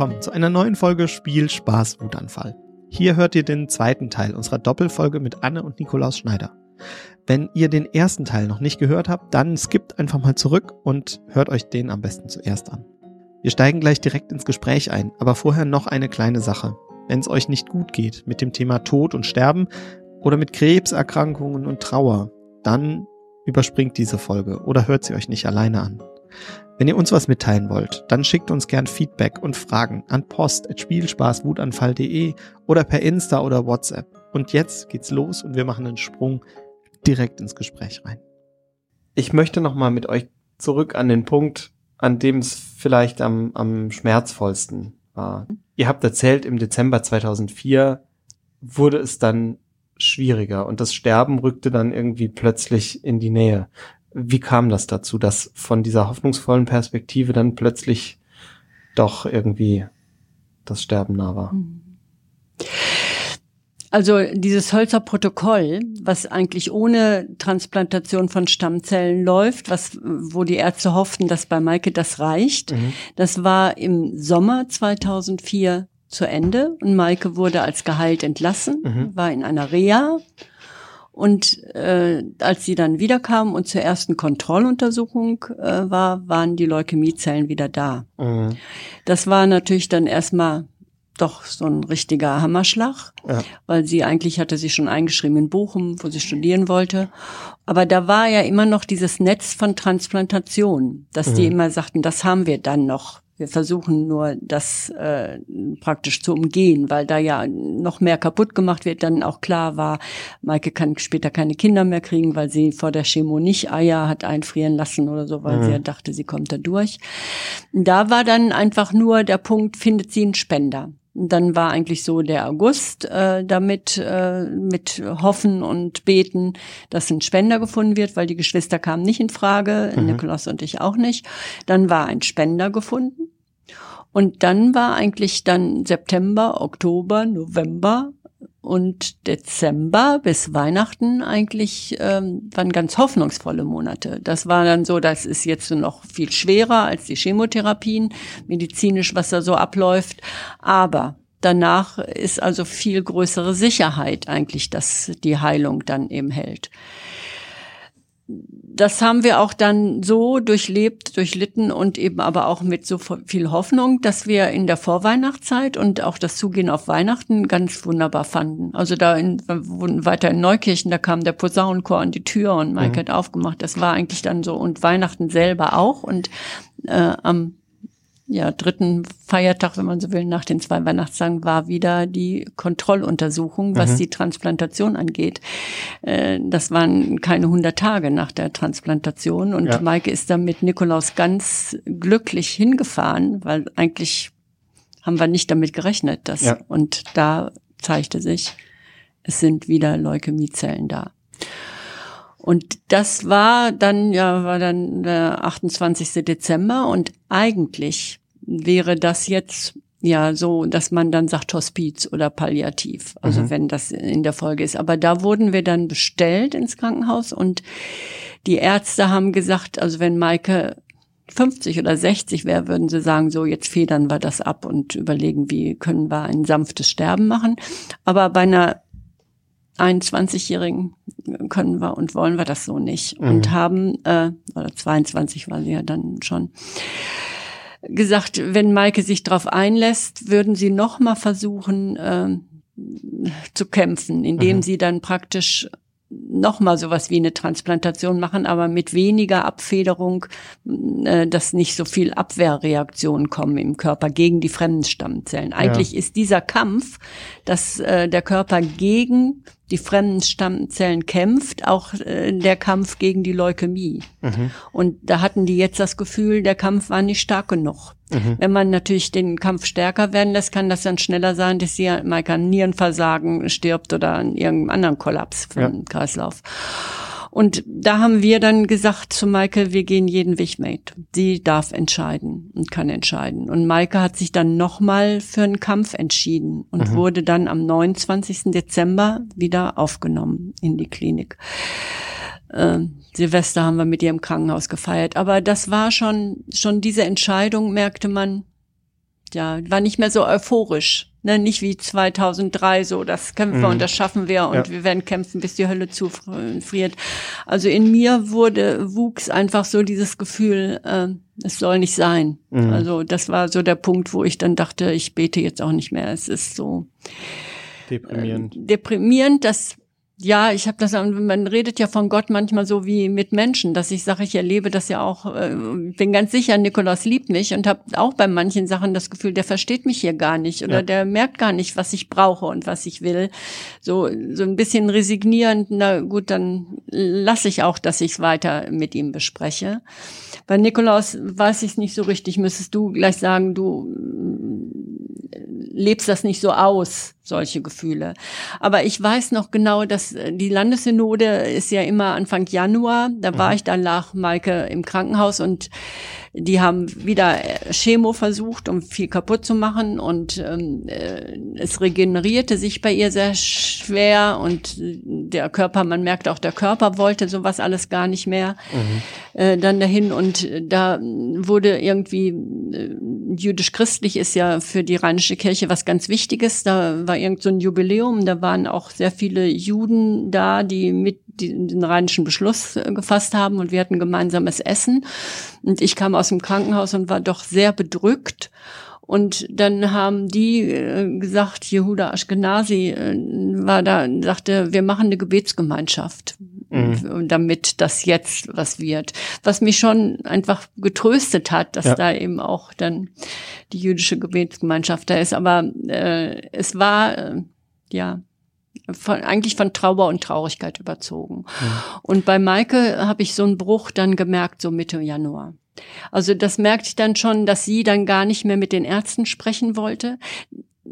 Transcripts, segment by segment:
willkommen zu einer neuen Folge Spiel Spaß Wutanfall. Hier hört ihr den zweiten Teil unserer Doppelfolge mit Anne und Nikolaus Schneider. Wenn ihr den ersten Teil noch nicht gehört habt, dann skippt einfach mal zurück und hört euch den am besten zuerst an. Wir steigen gleich direkt ins Gespräch ein, aber vorher noch eine kleine Sache. Wenn es euch nicht gut geht mit dem Thema Tod und Sterben oder mit Krebserkrankungen und Trauer, dann überspringt diese Folge oder hört sie euch nicht alleine an. Wenn ihr uns was mitteilen wollt, dann schickt uns gern Feedback und Fragen an post.spielspaßwutanfall.de oder per Insta oder WhatsApp. Und jetzt geht's los und wir machen einen Sprung direkt ins Gespräch rein. Ich möchte nochmal mit euch zurück an den Punkt, an dem es vielleicht am, am schmerzvollsten war. Ihr habt erzählt, im Dezember 2004 wurde es dann schwieriger und das Sterben rückte dann irgendwie plötzlich in die Nähe. Wie kam das dazu, dass von dieser hoffnungsvollen Perspektive dann plötzlich doch irgendwie das Sterben nah war? Also dieses Hölzer Protokoll, was eigentlich ohne Transplantation von Stammzellen läuft, was, wo die Ärzte hofften, dass bei Maike das reicht, mhm. das war im Sommer 2004 zu Ende und Maike wurde als geheilt entlassen, mhm. war in einer Reha und äh, als sie dann wiederkam und zur ersten Kontrolluntersuchung äh, war, waren die Leukämiezellen wieder da. Mhm. Das war natürlich dann erstmal doch so ein richtiger Hammerschlag, ja. weil sie eigentlich hatte sie schon eingeschrieben in Bochum, wo sie studieren wollte. Aber da war ja immer noch dieses Netz von Transplantation, dass mhm. die immer sagten, das haben wir dann noch. Wir versuchen nur, das äh, praktisch zu umgehen, weil da ja noch mehr kaputt gemacht wird. Dann auch klar war, Maike kann später keine Kinder mehr kriegen, weil sie vor der Chemo nicht Eier hat einfrieren lassen oder so, weil mhm. sie ja dachte, sie kommt da durch. Da war dann einfach nur der Punkt, findet sie einen Spender. Dann war eigentlich so der August äh, damit äh, mit Hoffen und Beten, dass ein Spender gefunden wird, weil die Geschwister kamen nicht in Frage, mhm. Nikolaus und ich auch nicht. Dann war ein Spender gefunden. Und dann war eigentlich dann September, Oktober, November und Dezember bis Weihnachten eigentlich ähm, waren ganz hoffnungsvolle Monate. Das war dann so, das ist jetzt noch viel schwerer als die Chemotherapien, medizinisch, was da so abläuft. Aber danach ist also viel größere Sicherheit eigentlich, dass die Heilung dann eben hält das haben wir auch dann so durchlebt, durchlitten und eben aber auch mit so viel Hoffnung, dass wir in der Vorweihnachtszeit und auch das Zugehen auf Weihnachten ganz wunderbar fanden. Also da in, weiter in Neukirchen, da kam der Posaunenchor an die Tür und Mike mhm. hat aufgemacht. Das war eigentlich dann so und Weihnachten selber auch und äh, am ja, dritten Feiertag, wenn man so will, nach den zwei Weihnachtstagen war wieder die Kontrolluntersuchung, was mhm. die Transplantation angeht. Äh, das waren keine 100 Tage nach der Transplantation und ja. Maike ist dann mit Nikolaus ganz glücklich hingefahren, weil eigentlich haben wir nicht damit gerechnet, dass ja. und da zeigte sich, es sind wieder Leukämiezellen da. Und das war dann, ja, war dann der 28. Dezember und eigentlich wäre das jetzt ja so, dass man dann sagt Hospiz oder Palliativ, also mhm. wenn das in der Folge ist. Aber da wurden wir dann bestellt ins Krankenhaus und die Ärzte haben gesagt, also wenn Maike 50 oder 60 wäre, würden sie sagen, so jetzt federn wir das ab und überlegen, wie können wir ein sanftes Sterben machen. Aber bei einer 21-Jährigen können wir und wollen wir das so nicht. Mhm. Und haben, äh, oder 22 war sie ja dann schon, gesagt, wenn Maike sich darauf einlässt, würden sie noch mal versuchen äh, zu kämpfen, indem mhm. sie dann praktisch noch mal sowas wie eine Transplantation machen, aber mit weniger Abfederung, äh, dass nicht so viel Abwehrreaktionen kommen im Körper gegen die fremden Stammzellen. Eigentlich ja. ist dieser Kampf, dass äh, der Körper gegen die fremden Stammzellen kämpft, auch äh, der Kampf gegen die Leukämie. Mhm. Und da hatten die jetzt das Gefühl, der Kampf war nicht stark genug. Mhm. Wenn man natürlich den Kampf stärker werden lässt, kann das dann schneller sein, dass sie mal an Nierenversagen stirbt oder an irgendeinem anderen Kollaps vom ja. Kreislauf. Und da haben wir dann gesagt zu Maike, wir gehen jeden Weg mit. Sie darf entscheiden und kann entscheiden. Und Maike hat sich dann nochmal für einen Kampf entschieden und mhm. wurde dann am 29. Dezember wieder aufgenommen in die Klinik. Äh, Silvester haben wir mit ihr im Krankenhaus gefeiert. Aber das war schon, schon diese Entscheidung, merkte man, ja, war nicht mehr so euphorisch. Ne, nicht wie 2003 so, das kämpfen wir mhm. und das schaffen wir und ja. wir werden kämpfen, bis die Hölle zufriert. Also in mir wurde, wuchs einfach so dieses Gefühl, äh, es soll nicht sein. Mhm. Also das war so der Punkt, wo ich dann dachte, ich bete jetzt auch nicht mehr. Es ist so deprimierend. Äh, deprimierend, dass ja, ich habe das, man redet ja von Gott manchmal so wie mit Menschen, dass ich sage, ich erlebe das ja auch, äh, bin ganz sicher, Nikolaus liebt mich und habe auch bei manchen Sachen das Gefühl, der versteht mich hier gar nicht oder ja. der merkt gar nicht, was ich brauche und was ich will. So, so ein bisschen resignierend, na gut, dann lasse ich auch, dass ich weiter mit ihm bespreche. Bei Nikolaus weiß ich es nicht so richtig, müsstest du gleich sagen, du lebst das nicht so aus, solche Gefühle. Aber ich weiß noch genau, dass äh, die Landessynode ist ja immer Anfang Januar. Da war mhm. ich dann nach Maike im Krankenhaus und die haben wieder äh, Chemo versucht, um viel kaputt zu machen und ähm, äh, es regenerierte sich bei ihr sehr schwer und der Körper, man merkt auch, der Körper wollte sowas alles gar nicht mehr mhm. äh, dann dahin und da wurde irgendwie äh, jüdisch-christlich ist ja für die rheinische Kirche was ganz Wichtiges. Da war irgend so ein Jubiläum, da waren auch sehr viele Juden da, die mit den rheinischen Beschluss äh, gefasst haben und wir hatten gemeinsames Essen. Und ich kam aus dem Krankenhaus und war doch sehr bedrückt. Und dann haben die äh, gesagt, Jehuda Ashkenazi äh, war da, sagte, wir machen eine Gebetsgemeinschaft, mhm. damit das jetzt was wird. Was mich schon einfach getröstet hat, dass ja. da eben auch dann die jüdische Gebetsgemeinschaft da ist. Aber äh, es war, äh, ja, von, eigentlich von Trauer und Traurigkeit überzogen. Mhm. Und bei Maike habe ich so einen Bruch dann gemerkt, so Mitte Januar. Also das merkte ich dann schon, dass sie dann gar nicht mehr mit den Ärzten sprechen wollte.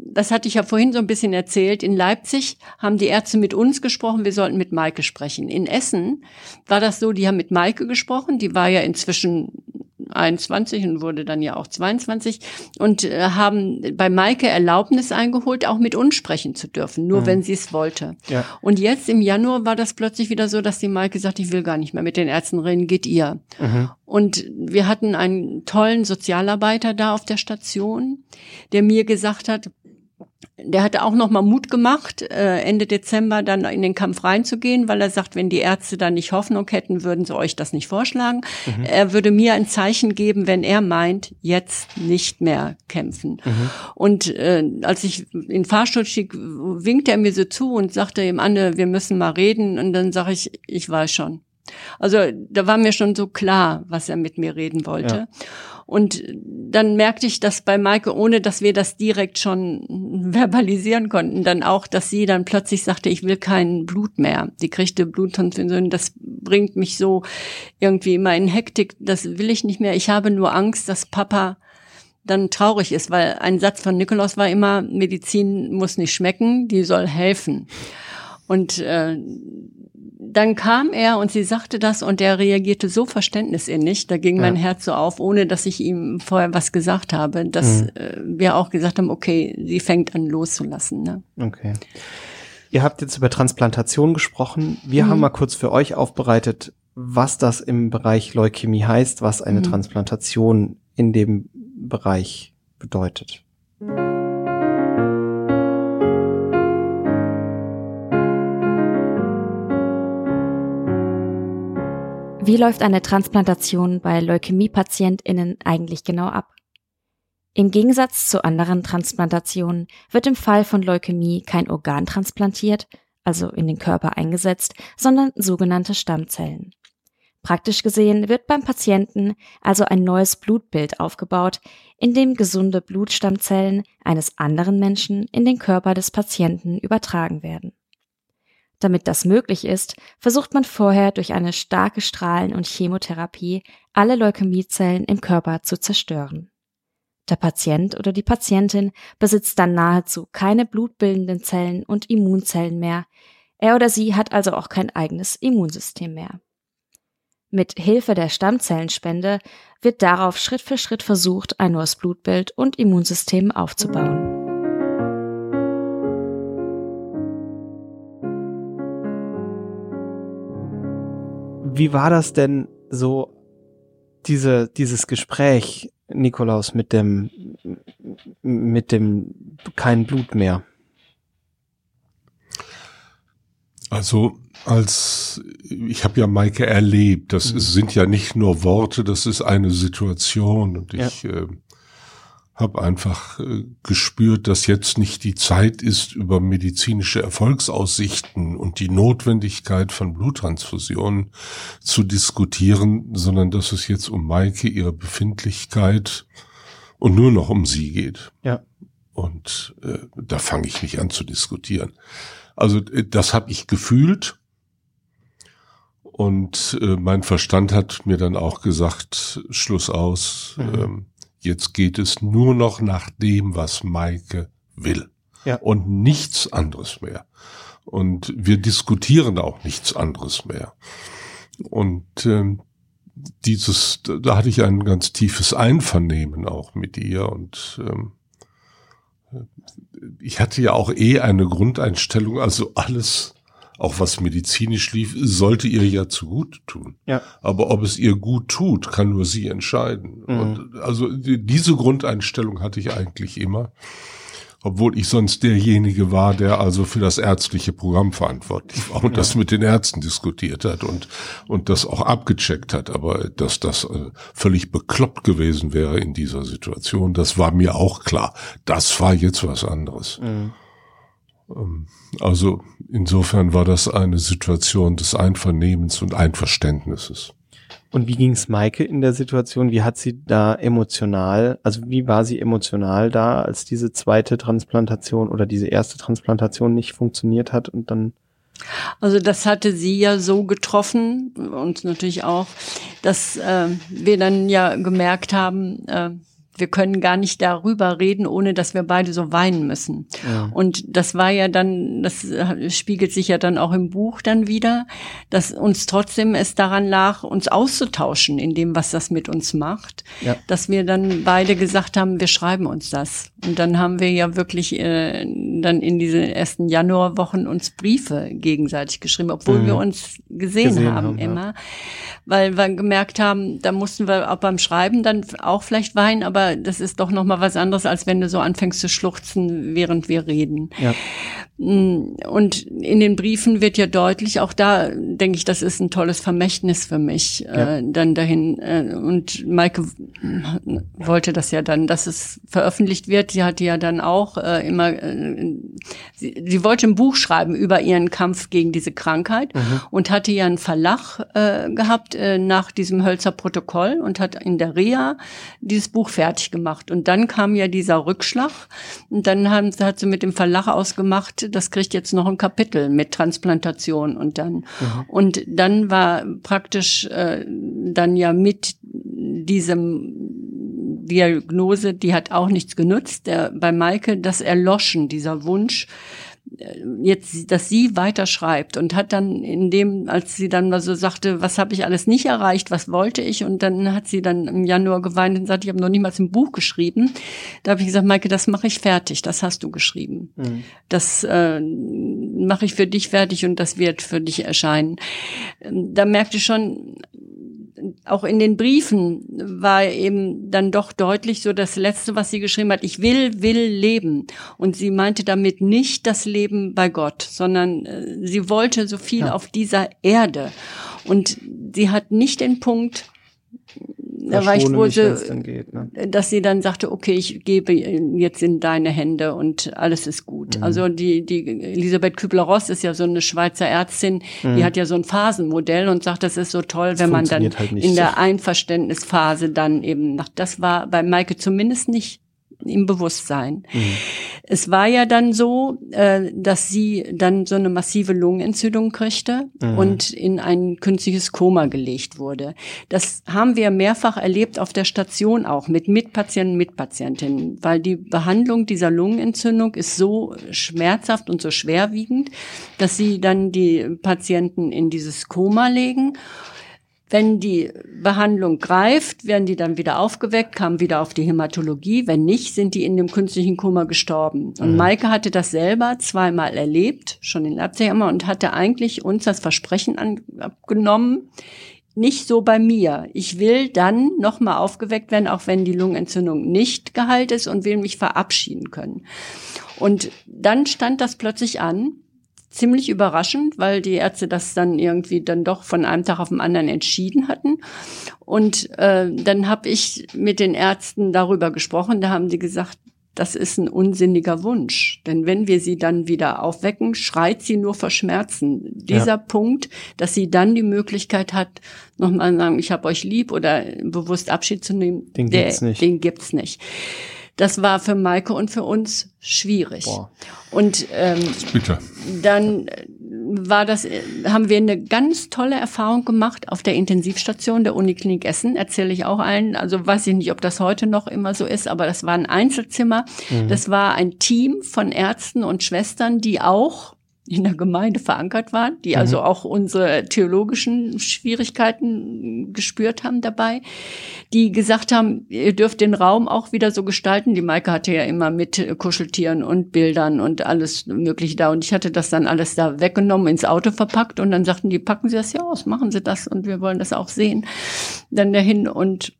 Das hatte ich ja vorhin so ein bisschen erzählt. In Leipzig haben die Ärzte mit uns gesprochen, wir sollten mit Maike sprechen. In Essen war das so, die haben mit Maike gesprochen, die war ja inzwischen 21 und wurde dann ja auch 22 und äh, haben bei Maike Erlaubnis eingeholt, auch mit uns sprechen zu dürfen, nur mhm. wenn sie es wollte. Ja. Und jetzt im Januar war das plötzlich wieder so, dass die Maike sagt, ich will gar nicht mehr mit den Ärzten reden, geht ihr. Mhm. Und wir hatten einen tollen Sozialarbeiter da auf der Station, der mir gesagt hat, der hatte auch noch mal Mut gemacht, äh, Ende Dezember dann in den Kampf reinzugehen, weil er sagt, wenn die Ärzte da nicht Hoffnung hätten, würden sie euch das nicht vorschlagen. Mhm. Er würde mir ein Zeichen geben, wenn er meint, jetzt nicht mehr kämpfen. Mhm. Und äh, als ich in den Fahrstuhl stieg, winkte er mir so zu und sagte ihm, Anne, wir müssen mal reden. Und dann sage ich, ich weiß schon. Also da war mir schon so klar, was er mit mir reden wollte. Ja. Und dann merkte ich, dass bei Maike, ohne dass wir das direkt schon verbalisieren konnten, dann auch, dass sie dann plötzlich sagte, ich will kein Blut mehr. Sie kriegte Bluttransfusion. Das bringt mich so irgendwie immer in Hektik. Das will ich nicht mehr. Ich habe nur Angst, dass Papa dann traurig ist, weil ein Satz von Nikolaus war immer, Medizin muss nicht schmecken, die soll helfen. Und äh, dann kam er und sie sagte das und er reagierte so verständnisinnig, da ging ja. mein Herz so auf, ohne dass ich ihm vorher was gesagt habe, dass mhm. äh, wir auch gesagt haben, okay, sie fängt an loszulassen. Ne? Okay. Ihr habt jetzt über Transplantation gesprochen. Wir mhm. haben mal kurz für euch aufbereitet, was das im Bereich Leukämie heißt, was eine mhm. Transplantation in dem Bereich bedeutet. Wie läuft eine Transplantation bei Leukämie-PatientInnen eigentlich genau ab? Im Gegensatz zu anderen Transplantationen wird im Fall von Leukämie kein Organ transplantiert, also in den Körper eingesetzt, sondern sogenannte Stammzellen. Praktisch gesehen wird beim Patienten also ein neues Blutbild aufgebaut, in dem gesunde Blutstammzellen eines anderen Menschen in den Körper des Patienten übertragen werden. Damit das möglich ist, versucht man vorher durch eine starke Strahlen- und Chemotherapie alle Leukämiezellen im Körper zu zerstören. Der Patient oder die Patientin besitzt dann nahezu keine blutbildenden Zellen und Immunzellen mehr. Er oder sie hat also auch kein eigenes Immunsystem mehr. Mit Hilfe der Stammzellenspende wird darauf Schritt für Schritt versucht, ein neues Blutbild und Immunsystem aufzubauen. Wie war das denn so, diese, dieses Gespräch, Nikolaus, mit dem, mit dem kein Blut mehr? Also als ich habe ja Maike erlebt, das mhm. ist, sind ja nicht nur Worte, das ist eine Situation und ich ja. äh, habe einfach äh, gespürt, dass jetzt nicht die Zeit ist, über medizinische Erfolgsaussichten und die Notwendigkeit von Bluttransfusionen zu diskutieren, sondern dass es jetzt um Maike, ihre Befindlichkeit und nur noch um sie geht. Ja. Und äh, da fange ich nicht an zu diskutieren. Also äh, das habe ich gefühlt. Und äh, mein Verstand hat mir dann auch gesagt, Schluss aus. Mhm. Ähm, Jetzt geht es nur noch nach dem, was Maike will. Ja. Und nichts anderes mehr. Und wir diskutieren auch nichts anderes mehr. Und ähm, dieses, da hatte ich ein ganz tiefes Einvernehmen auch mit ihr und ähm, ich hatte ja auch eh eine Grundeinstellung, also alles auch was medizinisch lief, sollte ihr ja zu gut tun. Ja. Aber ob es ihr gut tut, kann nur sie entscheiden. Mhm. Und also diese Grundeinstellung hatte ich eigentlich immer. Obwohl ich sonst derjenige war, der also für das ärztliche Programm verantwortlich war und ja. das mit den Ärzten diskutiert hat und, und das auch abgecheckt hat. Aber dass das äh, völlig bekloppt gewesen wäre in dieser Situation, das war mir auch klar. Das war jetzt was anderes. Mhm. Ähm, also insofern war das eine Situation des Einvernehmens und Einverständnisses. Und wie ging es Maike in der Situation? Wie hat sie da emotional, also wie war sie emotional da, als diese zweite Transplantation oder diese erste Transplantation nicht funktioniert hat und dann also das hatte sie ja so getroffen, und natürlich auch, dass äh, wir dann ja gemerkt haben, äh, wir können gar nicht darüber reden, ohne dass wir beide so weinen müssen. Ja. Und das war ja dann, das spiegelt sich ja dann auch im Buch dann wieder, dass uns trotzdem es daran lag, uns auszutauschen in dem, was das mit uns macht. Ja. Dass wir dann beide gesagt haben, wir schreiben uns das. Und dann haben wir ja wirklich äh, dann in diesen ersten Januarwochen uns Briefe gegenseitig geschrieben, obwohl mhm. wir uns gesehen, gesehen haben, haben, immer. Ja. Weil wir gemerkt haben, da mussten wir auch beim Schreiben dann auch vielleicht weinen, aber das ist doch noch mal was anderes, als wenn du so anfängst zu schluchzen, während wir reden. Ja. Mm, und in den Briefen wird ja deutlich, auch da denke ich, das ist ein tolles Vermächtnis für mich, ja. äh, dann dahin. Äh, und Maike wollte das ja dann, dass es veröffentlicht wird. Sie hatte ja dann auch äh, immer, äh, sie, sie, wollte ein Buch schreiben über ihren Kampf gegen diese Krankheit mhm. und hatte ja einen Verlag äh, gehabt äh, nach diesem Hölzer Protokoll und hat in der Reha dieses Buch fertig fertig gemacht. Und dann kam ja dieser Rückschlag. Und dann haben, hat sie mit dem Verlag ausgemacht, das kriegt jetzt noch ein Kapitel mit Transplantation und dann. Mhm. Und dann war praktisch äh, dann ja mit diesem Diagnose, die hat auch nichts genutzt, der, bei Maike das Erloschen, dieser Wunsch, jetzt, dass sie weiterschreibt und hat dann in dem, als sie dann mal so sagte, was habe ich alles nicht erreicht, was wollte ich und dann hat sie dann im Januar geweint und sagt, ich habe noch niemals ein Buch geschrieben. Da habe ich gesagt, Maike, das mache ich fertig, das hast du geschrieben. Mhm. Das äh, mache ich für dich fertig und das wird für dich erscheinen. Da merkte ich schon, auch in den Briefen war eben dann doch deutlich so das Letzte, was sie geschrieben hat, ich will, will leben. Und sie meinte damit nicht das Leben bei Gott, sondern äh, sie wollte so viel ja. auf dieser Erde. Und sie hat nicht den Punkt, da war ich wohl so, geht, ne? dass sie dann sagte, okay, ich gebe jetzt in deine Hände und alles ist gut. Mhm. Also die, die Elisabeth Kübler-Ross ist ja so eine Schweizer Ärztin, mhm. die hat ja so ein Phasenmodell und sagt, das ist so toll, wenn man dann halt in der Einverständnisphase dann eben nach, das war bei Maike zumindest nicht im Bewusstsein. Mhm. Es war ja dann so, äh, dass sie dann so eine massive Lungenentzündung kriegte mhm. und in ein künstliches Koma gelegt wurde. Das haben wir mehrfach erlebt auf der Station auch mit Mitpatienten, Mitpatientinnen, weil die Behandlung dieser Lungenentzündung ist so schmerzhaft und so schwerwiegend, dass sie dann die Patienten in dieses Koma legen wenn die Behandlung greift, werden die dann wieder aufgeweckt, kamen wieder auf die Hämatologie. Wenn nicht, sind die in dem künstlichen Kummer gestorben. Und mhm. Maike hatte das selber zweimal erlebt, schon in Leipzig immer, und hatte eigentlich uns das Versprechen abgenommen, nicht so bei mir. Ich will dann nochmal aufgeweckt werden, auch wenn die Lungenentzündung nicht geheilt ist und will mich verabschieden können. Und dann stand das plötzlich an, ziemlich überraschend, weil die Ärzte das dann irgendwie dann doch von einem Tag auf den anderen entschieden hatten. Und äh, dann habe ich mit den Ärzten darüber gesprochen. Da haben die gesagt, das ist ein unsinniger Wunsch. Denn wenn wir sie dann wieder aufwecken, schreit sie nur vor Schmerzen. Dieser ja. Punkt, dass sie dann die Möglichkeit hat, nochmal sagen, ich habe euch lieb oder bewusst Abschied zu nehmen, den der, gibt's nicht. Den gibt's nicht. Das war für Maike und für uns schwierig. Boah. Und ähm, Bitte. dann war das, haben wir eine ganz tolle Erfahrung gemacht auf der Intensivstation der Uniklinik Essen. Erzähle ich auch allen. Also weiß ich nicht, ob das heute noch immer so ist, aber das war ein Einzelzimmer. Mhm. Das war ein Team von Ärzten und Schwestern, die auch in der Gemeinde verankert waren, die also mhm. also auch unsere theologischen Schwierigkeiten gespürt haben dabei, die gesagt haben, ihr dürft den Raum auch wieder so gestalten. Die Maike hatte ja immer mit Kuscheltieren und Bildern und alles Mögliche da. Und ich hatte das dann alles da weggenommen, ins Auto verpackt und dann sagten die, packen Sie das ja aus, machen Sie das und wir wollen das auch sehen. Dann dahin und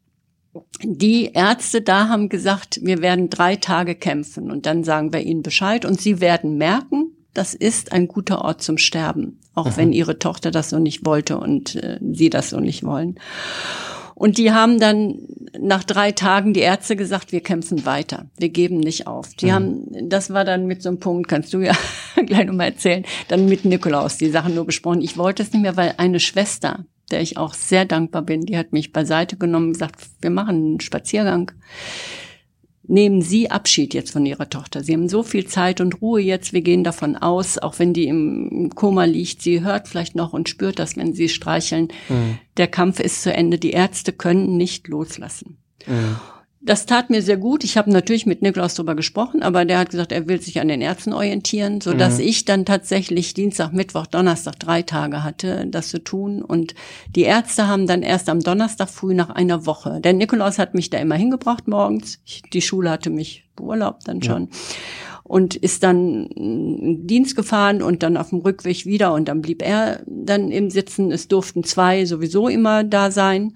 die Ärzte da haben gesagt, wir werden drei Tage kämpfen und dann sagen wir ihnen Bescheid und sie werden merken, das ist ein guter Ort zum Sterben, auch Aha. wenn ihre Tochter das so nicht wollte und äh, sie das so nicht wollen. Und die haben dann nach drei Tagen die Ärzte gesagt, wir kämpfen weiter, wir geben nicht auf. Die mhm. haben, das war dann mit so einem Punkt, kannst du ja gleich nochmal erzählen, dann mit Nikolaus die Sachen nur besprochen. Ich wollte es nicht mehr, weil eine Schwester, der ich auch sehr dankbar bin, die hat mich beiseite genommen und gesagt, wir machen einen Spaziergang nehmen Sie Abschied jetzt von Ihrer Tochter. Sie haben so viel Zeit und Ruhe jetzt. Wir gehen davon aus, auch wenn die im Koma liegt, sie hört vielleicht noch und spürt das, wenn Sie streicheln. Mhm. Der Kampf ist zu Ende. Die Ärzte können nicht loslassen. Mhm. Das tat mir sehr gut. Ich habe natürlich mit Nikolaus darüber gesprochen, aber der hat gesagt, er will sich an den Ärzten orientieren, so dass mhm. ich dann tatsächlich Dienstag, Mittwoch, Donnerstag drei Tage hatte, das zu tun. Und die Ärzte haben dann erst am Donnerstag früh nach einer Woche. Der Nikolaus hat mich da immer hingebracht morgens. Ich, die Schule hatte mich beurlaubt dann schon. Ja. Und ist dann in Dienst gefahren und dann auf dem Rückweg wieder und dann blieb er dann im Sitzen. Es durften zwei sowieso immer da sein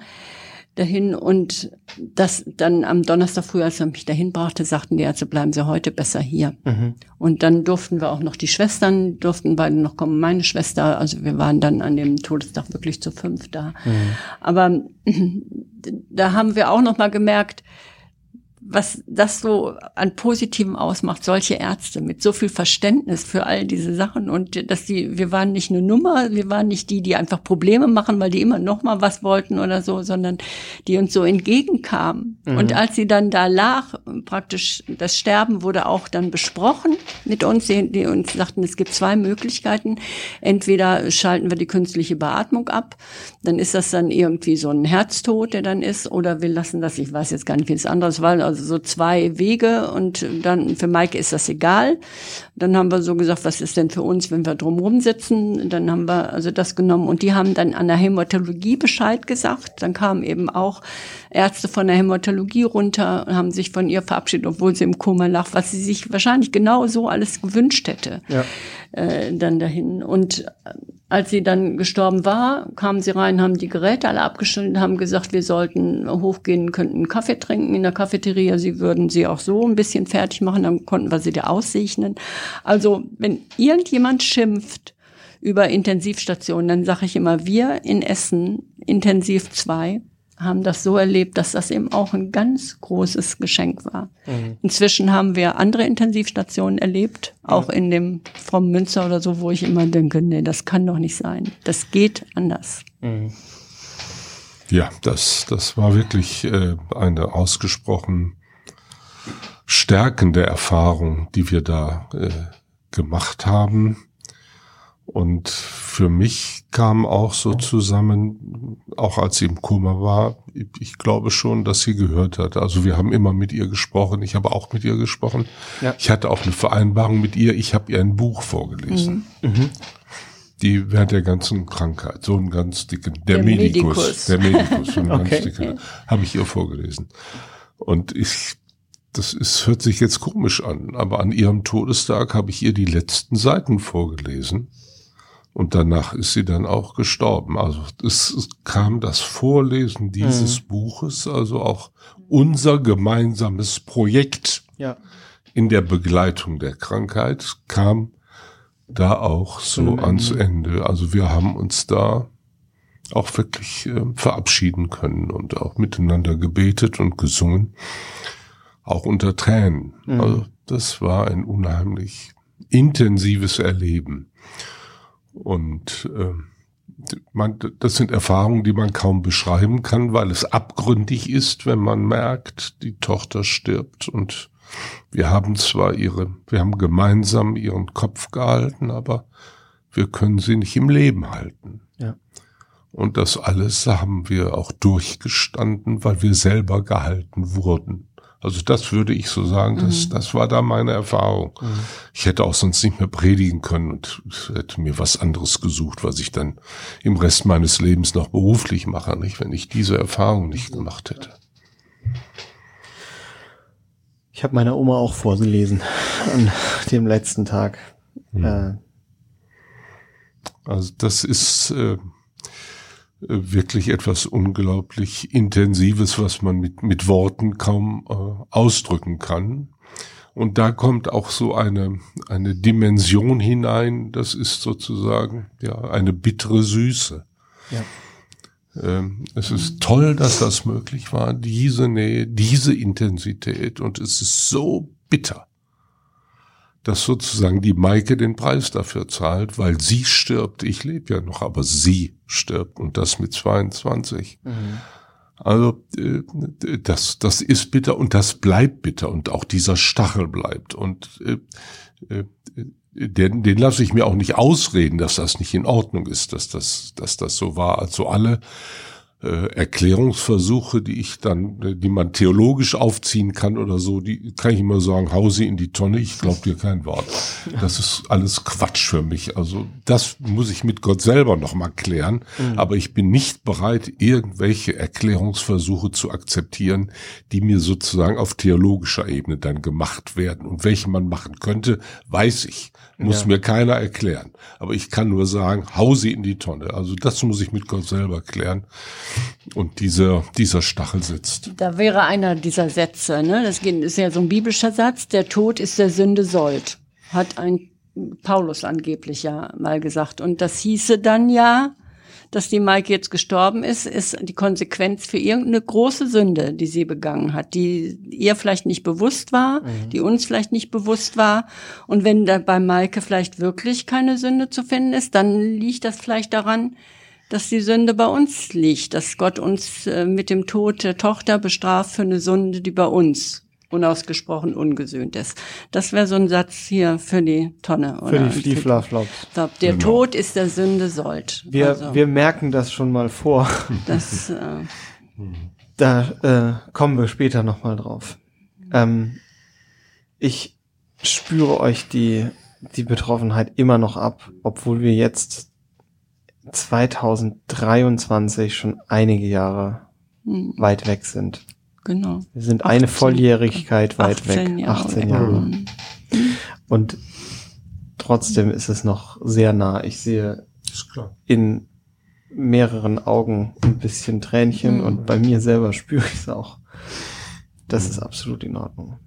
dahin und das dann am Donnerstag früh, als er mich dahin brachte, sagten die Ärzte, bleiben Sie heute besser hier. Mhm. Und dann durften wir auch noch die Schwestern, durften beide noch kommen, meine Schwester, also wir waren dann an dem Todestag wirklich zu fünf da. Mhm. Aber da haben wir auch noch mal gemerkt, was das so an Positivem ausmacht, solche Ärzte mit so viel Verständnis für all diese Sachen und dass die, wir waren nicht eine Nummer, wir waren nicht die, die einfach Probleme machen, weil die immer noch mal was wollten oder so, sondern die uns so entgegenkamen. Mhm. Und als sie dann da lag, praktisch das Sterben wurde auch dann besprochen mit uns, die, die uns sagten, es gibt zwei Möglichkeiten. Entweder schalten wir die künstliche Beatmung ab, dann ist das dann irgendwie so ein Herztod, der dann ist, oder wir lassen das, ich weiß jetzt gar nicht, wie es anderes war, also so zwei Wege und dann für Maike ist das egal. Dann haben wir so gesagt, was ist denn für uns, wenn wir drumherum sitzen? Dann haben wir also das genommen und die haben dann an der Hämatologie Bescheid gesagt. Dann kamen eben auch Ärzte von der Hämatologie runter und haben sich von ihr verabschiedet, obwohl sie im Koma lag, was sie sich wahrscheinlich genau so alles gewünscht hätte. Ja. Äh, dann dahin. Und als sie dann gestorben war, kamen sie rein, haben die Geräte alle abgeschnitten, haben gesagt, wir sollten hochgehen, könnten einen Kaffee trinken in der Cafeteria. Sie würden sie auch so ein bisschen fertig machen, dann konnten wir sie da aussegnen. Also, wenn irgendjemand schimpft über Intensivstationen, dann sage ich immer, wir in Essen, Intensiv 2, haben das so erlebt, dass das eben auch ein ganz großes Geschenk war. Mhm. Inzwischen haben wir andere Intensivstationen erlebt, auch mhm. in dem Frau Münster oder so, wo ich immer denke, nee, das kann doch nicht sein. Das geht anders. Mhm. Ja, das, das war wirklich äh, eine ausgesprochen stärkende Erfahrung, die wir da äh, gemacht haben. Und für mich kam auch so zusammen, auch als sie im Koma war, ich glaube schon, dass sie gehört hat. Also wir haben immer mit ihr gesprochen, ich habe auch mit ihr gesprochen. Ja. Ich hatte auch eine Vereinbarung mit ihr, ich habe ihr ein Buch vorgelesen. Mhm. Mhm. Die während der ganzen Krankheit, so ein ganz dicken, der, der Medikus, Medikus, der Medikus, so ein okay. ganz dicker, habe ich ihr vorgelesen. Und ich das ist, hört sich jetzt komisch an, aber an ihrem Todestag habe ich ihr die letzten Seiten vorgelesen Und danach ist sie dann auch gestorben. Also es, es kam das Vorlesen dieses mhm. Buches, also auch unser gemeinsames Projekt ja. in der Begleitung der Krankheit kam da auch so ans Ende. Also wir haben uns da auch wirklich äh, verabschieden können und auch miteinander gebetet und gesungen, auch unter Tränen. Mhm. Also das war ein unheimlich intensives Erleben. Und äh, man, das sind Erfahrungen, die man kaum beschreiben kann, weil es abgründig ist, wenn man merkt, die Tochter stirbt und wir haben zwar ihre, wir haben gemeinsam ihren Kopf gehalten, aber wir können sie nicht im Leben halten. Ja. Und das alles haben wir auch durchgestanden, weil wir selber gehalten wurden. Also das würde ich so sagen, das, mhm. das war da meine Erfahrung. Mhm. Ich hätte auch sonst nicht mehr predigen können und hätte mir was anderes gesucht, was ich dann im Rest meines Lebens noch beruflich mache, nicht, wenn ich diese Erfahrung nicht gemacht hätte. Ich habe meiner Oma auch vorgelesen an dem letzten Tag. Mhm. Äh, also das ist äh, wirklich etwas unglaublich Intensives, was man mit, mit Worten kaum äh, ausdrücken kann. Und da kommt auch so eine, eine Dimension hinein, das ist sozusagen ja eine bittere Süße. Ja. Ähm, es ist toll, dass das möglich war, diese Nähe, diese Intensität und es ist so bitter dass sozusagen die Maike den Preis dafür zahlt, weil sie stirbt. Ich lebe ja noch, aber sie stirbt und das mit 22. Mhm. Also äh, das, das ist bitter und das bleibt bitter und auch dieser Stachel bleibt und äh, äh, den, den lasse ich mir auch nicht ausreden, dass das nicht in Ordnung ist, dass das, dass das so war. Also alle Erklärungsversuche, die ich dann, äh, die man theologisch aufziehen kann oder so, die kann ich immer sagen, hau sie in die Tonne, ich glaub dir kein Wort. Das ist alles Quatsch für mich. Also das muss ich mit Gott selber noch mal klären. Mhm. Aber ich bin nicht bereit, irgendwelche Erklärungsversuche zu akzeptieren, die mir sozusagen auf theologischer Ebene dann gemacht werden. Und welche man machen könnte, weiß ich. Muss ja. mir keiner erklären. Aber ich kann nur sagen, hau sie in die Tonne. Also das muss ich mit Gott selber klären. Und dieser, dieser Stachel sitzt. Da wäre einer dieser Sätze, ne? Das ist ja so ein biblischer Satz. Der Tod ist der Sünde sollt. Hat ein Paulus angeblich ja mal gesagt. Und das hieße dann ja, dass die Maike jetzt gestorben ist, ist die Konsequenz für irgendeine große Sünde, die sie begangen hat, die ihr vielleicht nicht bewusst war, mhm. die uns vielleicht nicht bewusst war. Und wenn da bei Maike vielleicht wirklich keine Sünde zu finden ist, dann liegt das vielleicht daran, dass die Sünde bei uns liegt, dass Gott uns äh, mit dem Tod der Tochter bestraft für eine Sünde, die bei uns unausgesprochen ungesühnt ist. Das wäre so ein Satz hier für die Tonne. Oder? Für die Flieflaflops. Der genau. Tod ist der Sünde sollt. Wir, also, wir merken das schon mal vor. Das, äh, da äh, kommen wir später nochmal drauf. Ähm, ich spüre euch die, die Betroffenheit immer noch ab, obwohl wir jetzt 2023 schon einige Jahre hm. weit weg sind. Genau. Wir sind 18, eine Volljährigkeit weit weg. Jahre 18 Jahre. Mhm. Und trotzdem ist es noch sehr nah. Ich sehe in mehreren Augen ein bisschen Tränchen mhm. und bei mir selber spüre ich es auch. Das ist absolut in Ordnung.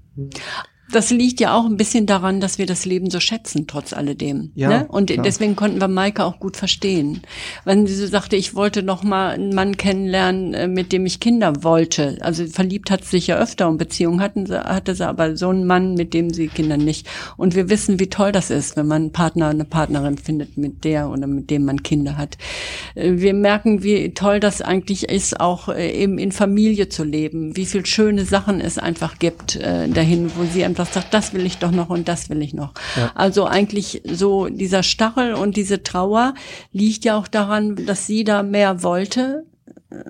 Das liegt ja auch ein bisschen daran, dass wir das Leben so schätzen, trotz alledem. Ja, ne? Und klar. deswegen konnten wir Maike auch gut verstehen. Wenn sie so sagte, ich wollte noch mal einen Mann kennenlernen, äh, mit dem ich Kinder wollte. Also verliebt hat sie sich ja öfter und Beziehungen hatten sie, hatte sie aber so einen Mann, mit dem sie Kinder nicht. Und wir wissen, wie toll das ist, wenn man einen Partner, eine Partnerin findet, mit der oder mit dem man Kinder hat. Äh, wir merken, wie toll das eigentlich ist, auch äh, eben in Familie zu leben, wie viel schöne Sachen es einfach gibt dahin, wo sie einfach sagt, das will ich doch noch und das will ich noch. Ja. Also eigentlich so dieser Stachel und diese Trauer liegt ja auch daran, dass sie da mehr wollte.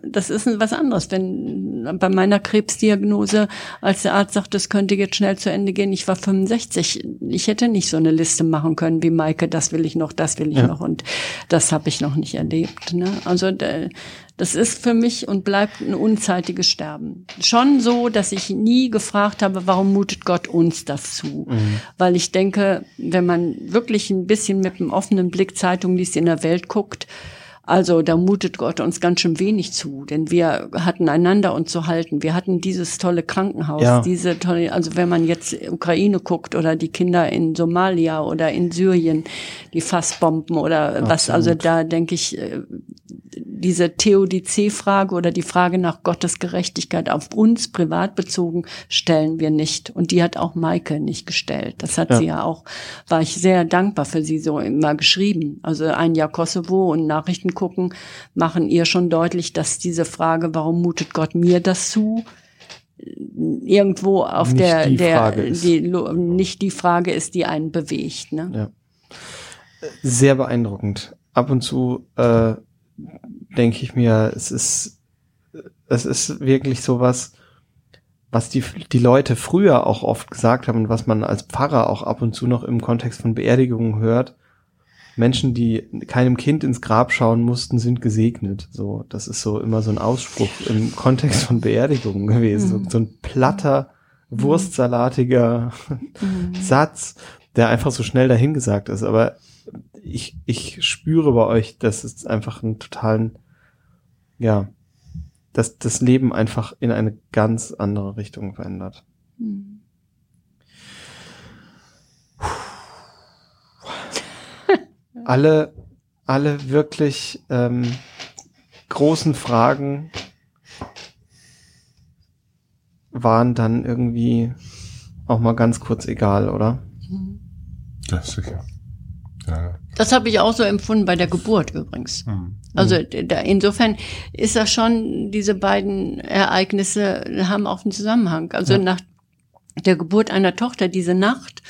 Das ist was anderes. Wenn bei meiner Krebsdiagnose, als der Arzt sagt, das könnte jetzt schnell zu Ende gehen, ich war 65, ich hätte nicht so eine Liste machen können wie Maike, das will ich noch, das will ich ja. noch und das habe ich noch nicht erlebt. Ne? Also das ist für mich und bleibt ein unzeitiges Sterben. Schon so, dass ich nie gefragt habe, warum mutet Gott uns das zu? Mhm. Weil ich denke, wenn man wirklich ein bisschen mit einem offenen Blick Zeitung liest, in der Welt guckt, also da mutet Gott uns ganz schön wenig zu, denn wir hatten einander uns zu halten. Wir hatten dieses tolle Krankenhaus, ja. diese tolle, also wenn man jetzt Ukraine guckt oder die Kinder in Somalia oder in Syrien, die Fassbomben oder Absolut. was, also da denke ich, äh, diese Theodizee-Frage oder die Frage nach Gottes Gerechtigkeit auf uns privat bezogen stellen wir nicht. Und die hat auch Maike nicht gestellt. Das hat ja. sie ja auch, war ich sehr dankbar für sie so immer geschrieben. Also ein Jahr Kosovo und Nachrichten gucken machen ihr schon deutlich, dass diese Frage, warum mutet Gott mir das zu? irgendwo auf nicht der, die der, die, nicht die Frage ist, die einen bewegt. Ne? Ja. Sehr beeindruckend. Ab und zu äh, denke ich mir, es ist, es ist wirklich sowas, was die, die Leute früher auch oft gesagt haben und was man als Pfarrer auch ab und zu noch im Kontext von Beerdigungen hört. Menschen, die keinem Kind ins Grab schauen mussten, sind gesegnet. So, das ist so immer so ein Ausspruch im Kontext von Beerdigungen gewesen. Mhm. So, so, ein platter, wurstsalatiger mhm. Satz, der einfach so schnell dahingesagt ist. Aber ich, ich spüre bei euch, dass es einfach einen totalen, ja, dass das Leben einfach in eine ganz andere Richtung verändert. Mhm. Alle, alle wirklich ähm, großen Fragen waren dann irgendwie auch mal ganz kurz egal, oder? Ja, sicher. Ja. Das habe ich auch so empfunden bei der Geburt übrigens. Mhm. Also da, insofern ist das schon, diese beiden Ereignisse haben auch einen Zusammenhang. Also ja. nach der Geburt einer Tochter, diese Nacht,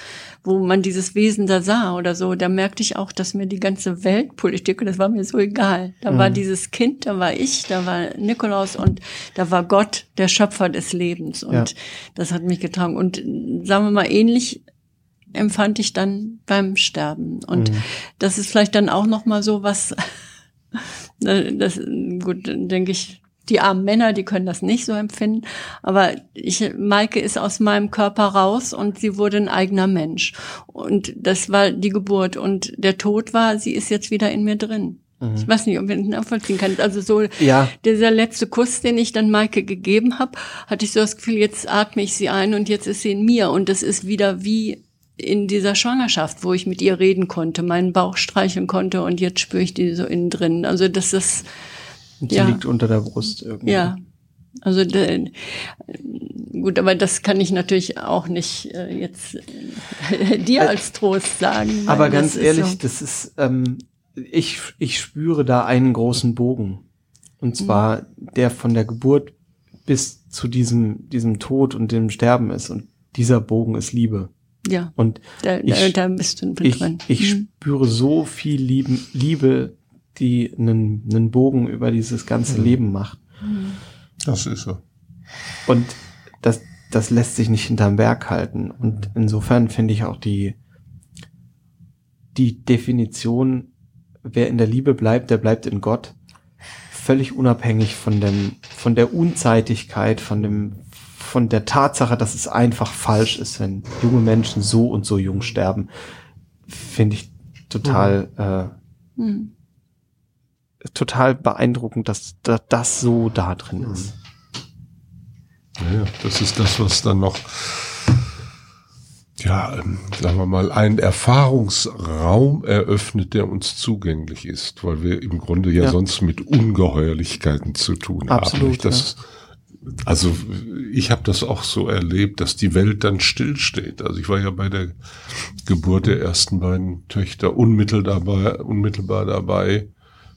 wo man dieses Wesen da sah oder so, da merkte ich auch, dass mir die ganze Weltpolitik, das war mir so egal. Da mhm. war dieses Kind, da war ich, da war Nikolaus und da war Gott, der Schöpfer des Lebens. Und ja. das hat mich getragen. Und sagen wir mal, ähnlich empfand ich dann beim Sterben. Und mhm. das ist vielleicht dann auch noch mal so was, das, gut, denke ich, die armen Männer, die können das nicht so empfinden. Aber ich, Maike ist aus meinem Körper raus und sie wurde ein eigener Mensch. Und das war die Geburt. Und der Tod war, sie ist jetzt wieder in mir drin. Mhm. Ich weiß nicht, ob ihr das nachvollziehen könnt. Also so ja. dieser letzte Kuss, den ich dann Maike gegeben habe, hatte ich so das Gefühl, jetzt atme ich sie ein und jetzt ist sie in mir. Und das ist wieder wie in dieser Schwangerschaft, wo ich mit ihr reden konnte, meinen Bauch streicheln konnte und jetzt spüre ich die so innen drin. Also das ist und sie ja. liegt unter der Brust irgendwie. Ja. Also gut, aber das kann ich natürlich auch nicht äh, jetzt äh, dir als Trost sagen. Aber ganz ehrlich, so. das ist ähm, ich ich spüre da einen großen Bogen und zwar mhm. der von der Geburt bis zu diesem diesem Tod und dem Sterben ist und dieser Bogen ist Liebe. Ja. Und da, ich, da bist du ich, drin. Ich mhm. spüre so viel Lieben, Liebe, die einen, einen Bogen über dieses ganze mhm. Leben macht. Das ist so. Und das, das lässt sich nicht hinterm Berg halten. Und insofern finde ich auch die, die Definition, wer in der Liebe bleibt, der bleibt in Gott, völlig unabhängig von dem, von der Unzeitigkeit, von dem, von der Tatsache, dass es einfach falsch ist, wenn junge Menschen so und so jung sterben, finde ich total mhm. äh, mhm. Total beeindruckend, dass, dass das so da drin ist. Ja, das ist das, was dann noch ja, ähm, sagen wir mal, einen Erfahrungsraum eröffnet, der uns zugänglich ist, weil wir im Grunde ja, ja. sonst mit Ungeheuerlichkeiten zu tun Absolut, haben. Das, ja. Also ich habe das auch so erlebt, dass die Welt dann stillsteht. Also ich war ja bei der Geburt der ersten beiden Töchter unmittelbar dabei, unmittelbar dabei.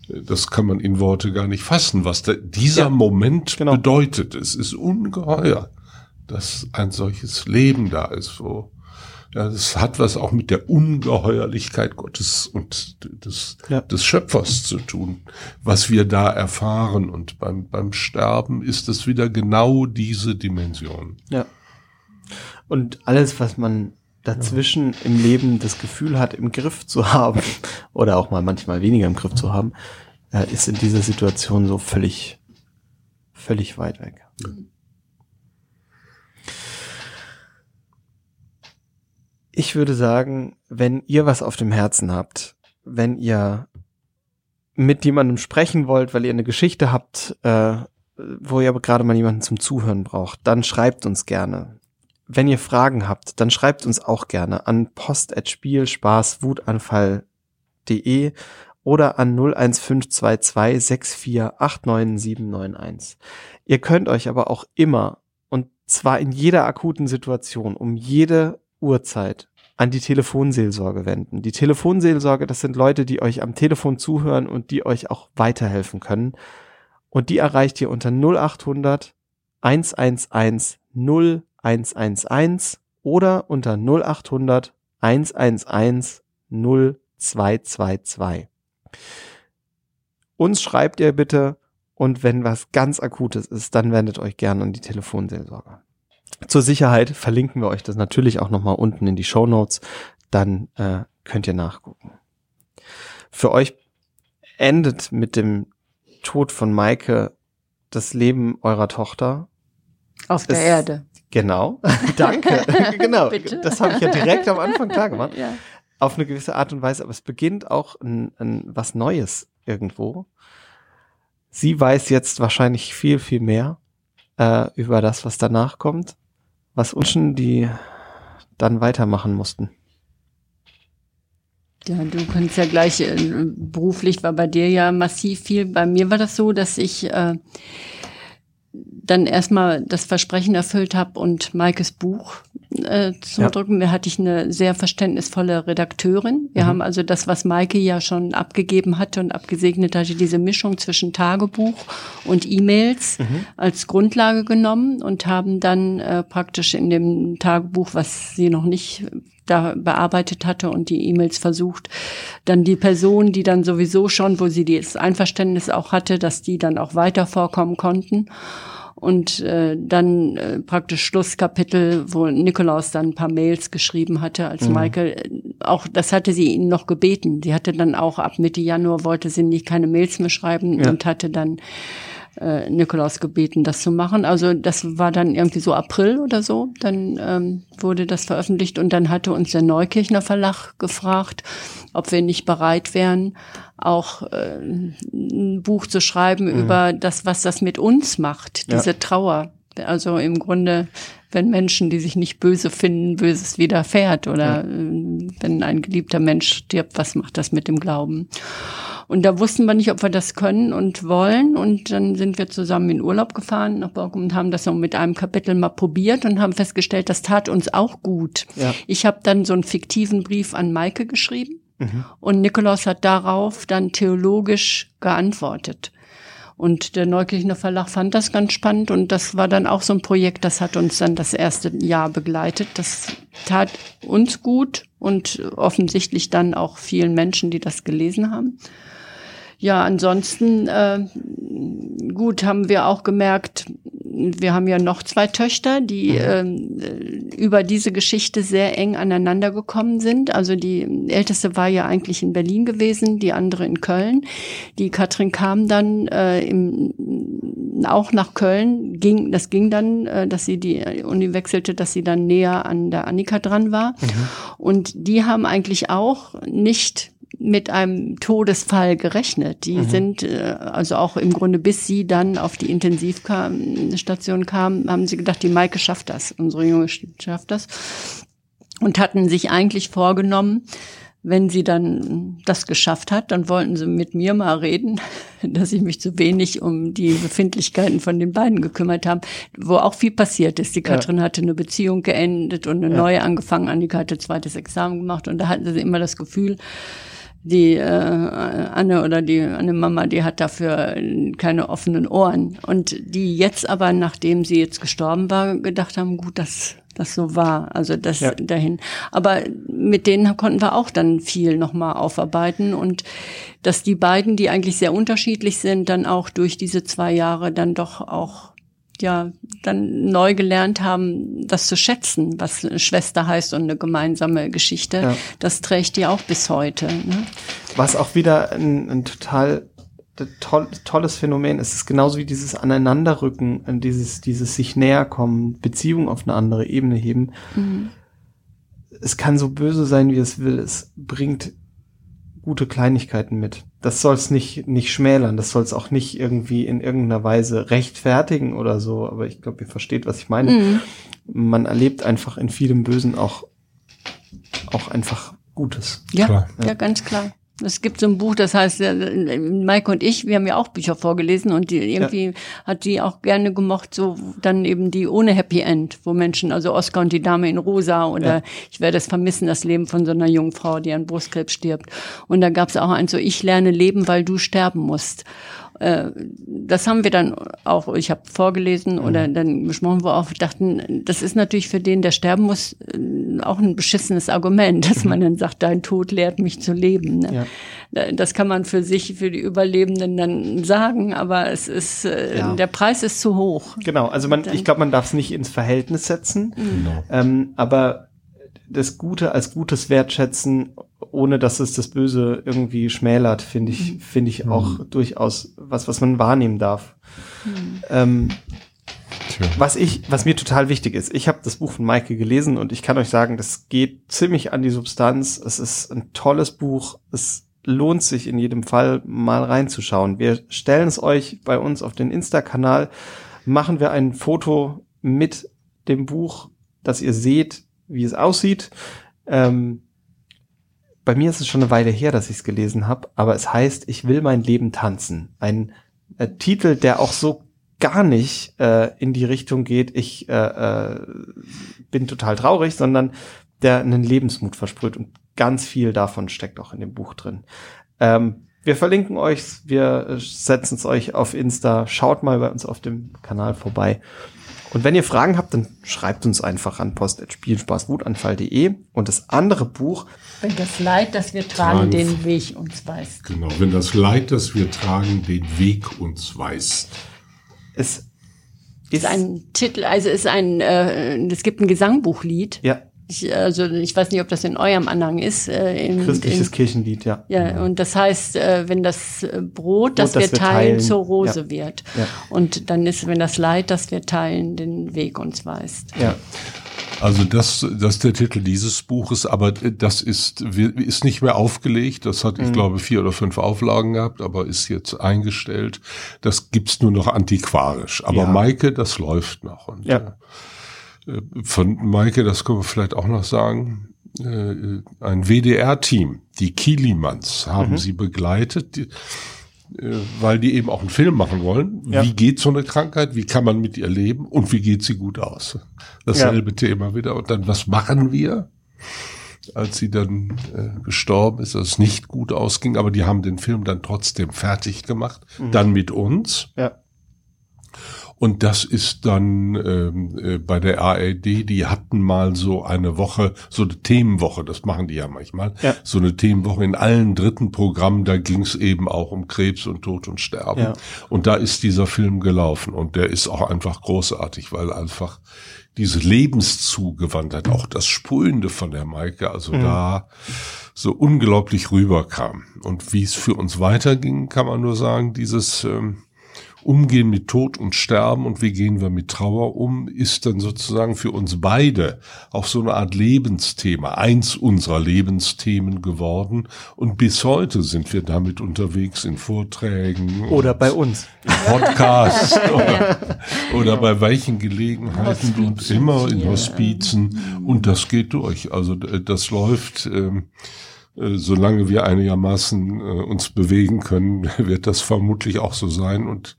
Das kann man in Worte gar nicht fassen, was dieser ja, Moment genau. bedeutet. Es ist ungeheuer, dass ein solches Leben da ist, wo ja, das hat was auch mit der Ungeheuerlichkeit Gottes und des, ja. des Schöpfers zu tun, was wir da erfahren. Und beim, beim Sterben ist es wieder genau diese Dimension. Ja. Und alles, was man dazwischen ja. im Leben das Gefühl hat, im Griff zu haben oder auch mal manchmal weniger im Griff zu haben, äh, ist in dieser Situation so völlig, völlig weit weg. Ich würde sagen, wenn ihr was auf dem Herzen habt, wenn ihr mit jemandem sprechen wollt, weil ihr eine Geschichte habt, äh, wo ihr aber gerade mal jemanden zum Zuhören braucht, dann schreibt uns gerne. Wenn ihr Fragen habt, dann schreibt uns auch gerne an post.spielspaßwutanfall.de oder an 01522 6489791. Ihr könnt euch aber auch immer und zwar in jeder akuten Situation um jede Uhrzeit an die Telefonseelsorge wenden. Die Telefonseelsorge, das sind Leute, die euch am Telefon zuhören und die euch auch weiterhelfen können. Und die erreicht ihr unter 0800 111 0111 oder unter 0800 111 0222. Uns schreibt ihr bitte und wenn was ganz Akutes ist, dann wendet euch gerne an die Telefonseelsorge. Zur Sicherheit verlinken wir euch das natürlich auch nochmal unten in die Show Notes. Dann äh, könnt ihr nachgucken. Für euch endet mit dem Tod von Maike das Leben eurer Tochter. Auf der es, Erde. Genau. Danke. genau. Das habe ich ja direkt am Anfang klar gemacht. Ja. Auf eine gewisse Art und Weise. Aber es beginnt auch ein, ein, was Neues irgendwo. Sie weiß jetzt wahrscheinlich viel, viel mehr äh, über das, was danach kommt was Unschen die dann weitermachen mussten. Ja, du kannst ja gleich äh, beruflich war bei dir ja massiv viel. Bei mir war das so, dass ich äh, dann erstmal das Versprechen erfüllt habe und Maikes Buch äh, zu ja. drucken. Da hatte ich eine sehr verständnisvolle Redakteurin. Wir mhm. haben also das, was Maike ja schon abgegeben hatte und abgesegnet hatte, diese Mischung zwischen Tagebuch und E-Mails mhm. als Grundlage genommen und haben dann äh, praktisch in dem Tagebuch, was sie noch nicht da bearbeitet hatte und die E-Mails versucht, dann die Person, die dann sowieso schon, wo sie das Einverständnis auch hatte, dass die dann auch weiter vorkommen konnten und äh, dann äh, praktisch Schlusskapitel, wo Nikolaus dann ein paar Mails geschrieben hatte, als mhm. Michael äh, auch das hatte sie ihn noch gebeten. Sie hatte dann auch ab Mitte Januar wollte sie nicht keine Mails mehr schreiben ja. und hatte dann äh, Nikolaus gebeten, das zu machen. Also das war dann irgendwie so April oder so. Dann ähm, wurde das veröffentlicht und dann hatte uns der Neukirchner Verlag gefragt, ob wir nicht bereit wären, auch äh, ein Buch zu schreiben mhm. über das, was das mit uns macht, diese ja. Trauer. Also im Grunde, wenn Menschen, die sich nicht böse finden, Böses widerfährt oder ja. Äh, wenn ein geliebter Mensch stirbt, was macht das mit dem Glauben? Und da wussten wir nicht, ob wir das können und wollen. Und dann sind wir zusammen in Urlaub gefahren nach Borkum und haben das so mit einem Kapitel mal probiert und haben festgestellt, das tat uns auch gut. Ja. Ich habe dann so einen fiktiven Brief an Maike geschrieben mhm. und Nikolaus hat darauf dann theologisch geantwortet. Und der Neukirchner Verlag fand das ganz spannend und das war dann auch so ein Projekt, das hat uns dann das erste Jahr begleitet. Das tat uns gut und offensichtlich dann auch vielen Menschen, die das gelesen haben. Ja, ansonsten äh, gut haben wir auch gemerkt, wir haben ja noch zwei Töchter, die äh, über diese Geschichte sehr eng aneinander gekommen sind. Also die älteste war ja eigentlich in Berlin gewesen, die andere in Köln. Die Katrin kam dann äh, im, auch nach Köln. Ging, das ging dann, äh, dass sie die Uni wechselte, dass sie dann näher an der Annika dran war. Mhm. Und die haben eigentlich auch nicht mit einem Todesfall gerechnet. Die mhm. sind äh, also auch im Grunde, bis sie dann auf die Intensivstation kam, haben sie gedacht, die Maike schafft das, unsere Junge schafft das. Und hatten sich eigentlich vorgenommen, wenn sie dann das geschafft hat, dann wollten sie mit mir mal reden, dass ich mich zu wenig um die Befindlichkeiten von den beiden gekümmert habe, wo auch viel passiert ist. Die Katrin ja. hatte eine Beziehung geendet und eine ja. neue angefangen. Annika hatte zweites Examen gemacht und da hatten sie immer das Gefühl, die äh, Anne oder die Anne Mama, die hat dafür keine offenen Ohren. Und die jetzt aber, nachdem sie jetzt gestorben war, gedacht haben, gut, dass das so war. Also das ja. dahin. Aber mit denen konnten wir auch dann viel nochmal aufarbeiten und dass die beiden, die eigentlich sehr unterschiedlich sind, dann auch durch diese zwei Jahre dann doch auch ja dann neu gelernt haben, das zu schätzen, was eine Schwester heißt und eine gemeinsame Geschichte. Ja. Das trägt die auch bis heute. Ne? Was auch wieder ein, ein total toll, tolles Phänomen ist. Es ist genauso wie dieses Aneinanderrücken, dieses, dieses sich näher kommen, Beziehungen auf eine andere Ebene heben. Mhm. Es kann so böse sein, wie es will. Es bringt gute Kleinigkeiten mit. Das soll es nicht, nicht schmälern, das soll es auch nicht irgendwie in irgendeiner Weise rechtfertigen oder so, aber ich glaube, ihr versteht, was ich meine. Mhm. Man erlebt einfach in vielem Bösen auch, auch einfach Gutes. Ja, ja, ja, ganz klar. Es gibt so ein Buch, das heißt, äh, Maike und ich, wir haben ja auch Bücher vorgelesen und die irgendwie ja. hat die auch gerne gemocht, so dann eben die ohne Happy End, wo Menschen, also Oscar und die Dame in Rosa oder ja. ich werde es vermissen, das Leben von so einer jungen Frau, die an Brustkrebs stirbt. Und da gab es auch eins so, ich lerne leben, weil du sterben musst. Äh, das haben wir dann auch, ich habe vorgelesen mhm. oder dann besprochen, wo auch dachten, das ist natürlich für den, der sterben muss, äh, auch ein beschissenes Argument, dass mhm. man dann sagt, dein Tod lehrt mich zu leben. Ne? Ja. Das kann man für sich, für die Überlebenden dann sagen, aber es ist, äh, ja. der Preis ist zu hoch. Genau, also man, ich glaube, man darf es nicht ins Verhältnis setzen, mhm. ähm, aber das Gute als Gutes wertschätzen, ohne dass es das Böse irgendwie schmälert, finde ich, mhm. finde ich auch mhm. durchaus was, was man wahrnehmen darf. Mhm. Ähm, was ich, was mir total wichtig ist, ich habe das Buch von Maike gelesen und ich kann euch sagen, das geht ziemlich an die Substanz. Es ist ein tolles Buch. Es lohnt sich in jedem Fall mal reinzuschauen. Wir stellen es euch bei uns auf den Insta-Kanal, machen wir ein Foto mit dem Buch, dass ihr seht, wie es aussieht. Ähm, bei mir ist es schon eine Weile her, dass ich es gelesen habe, aber es heißt, ich will mein Leben tanzen. Ein äh, Titel, der auch so gar nicht äh, in die Richtung geht, ich äh, äh, bin total traurig, sondern der einen Lebensmut versprüht und ganz viel davon steckt auch in dem Buch drin. Ähm, wir verlinken euch, wir setzen es euch auf Insta, schaut mal bei uns auf dem Kanal vorbei. Und wenn ihr Fragen habt, dann schreibt uns einfach an post.spielspaßwutanfall.de. Und das andere Buch. Wenn das Leid, das wir tragen, tragen, den Weg uns weist. Genau, wenn das Leid, das wir tragen, den Weg uns weist. Es ist ein Titel, also ist ein, äh, es gibt ein Gesangbuchlied. Ja. Ich, also ich weiß nicht, ob das in eurem Anhang ist. Äh, in, Christliches in, Kirchenlied, ja. Ja, und das heißt, äh, wenn das äh, Brot, das, das wir teilen, teilen, zur Rose ja. wird. Ja. Und dann ist, wenn das Leid, das wir teilen, den Weg uns weist. Ja. Also das, das ist der Titel dieses Buches, aber das ist, ist nicht mehr aufgelegt. Das hat, mhm. ich glaube, vier oder fünf Auflagen gehabt, aber ist jetzt eingestellt. Das gibt's nur noch antiquarisch. Aber ja. Maike, das läuft noch. Und, ja. Äh, von Maike, das können wir vielleicht auch noch sagen, äh, ein WDR-Team, die Kielimans, haben mhm. sie begleitet, die, äh, weil die eben auch einen Film machen wollen. Ja. Wie geht so eine Krankheit? Wie kann man mit ihr leben? Und wie geht sie gut aus? Dasselbe ja. Thema wieder. Und dann, was machen wir? Als sie dann äh, gestorben ist, dass es nicht gut ausging, aber die haben den Film dann trotzdem fertig gemacht, mhm. dann mit uns. Ja. Und das ist dann ähm, äh, bei der ARD, die hatten mal so eine Woche, so eine Themenwoche, das machen die ja manchmal, ja. so eine Themenwoche in allen dritten Programmen, da ging es eben auch um Krebs und Tod und Sterben. Ja. Und da ist dieser Film gelaufen und der ist auch einfach großartig, weil einfach diese Lebenszugewandtheit, auch das Sprühende von der Maike, also mhm. da so unglaublich rüberkam. Und wie es für uns weiterging, kann man nur sagen, dieses ähm, Umgehen mit Tod und Sterben und wie gehen wir mit Trauer um, ist dann sozusagen für uns beide auch so eine Art Lebensthema, eins unserer Lebensthemen geworden. Und bis heute sind wir damit unterwegs in Vorträgen. Oder bei uns. Podcasts oder, oder bei welchen Gelegenheiten und immer in Hospizen. Und das geht durch. Also das läuft. Ähm, äh, solange wir einigermaßen äh, uns bewegen können, wird das vermutlich auch so sein. Und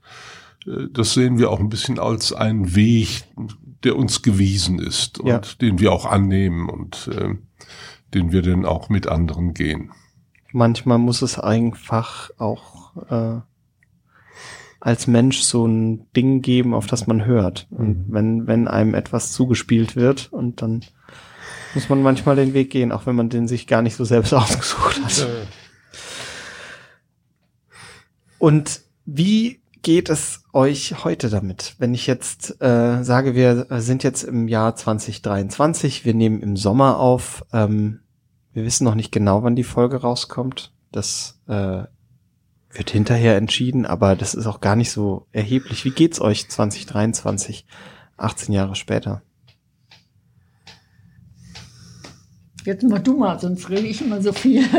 äh, das sehen wir auch ein bisschen als einen Weg, der uns gewiesen ist und ja. den wir auch annehmen und äh, den wir dann auch mit anderen gehen. Manchmal muss es einfach auch äh, als Mensch so ein Ding geben, auf das man hört. Und mhm. wenn, wenn einem etwas zugespielt wird und dann muss man manchmal den Weg gehen, auch wenn man den sich gar nicht so selbst ausgesucht hat. Und wie geht es euch heute damit? Wenn ich jetzt äh, sage, wir sind jetzt im Jahr 2023, wir nehmen im Sommer auf, ähm, wir wissen noch nicht genau, wann die Folge rauskommt. Das äh, wird hinterher entschieden, aber das ist auch gar nicht so erheblich. Wie geht's euch 2023, 18 Jahre später? Jetzt mach du mal, sonst rede ich immer so viel.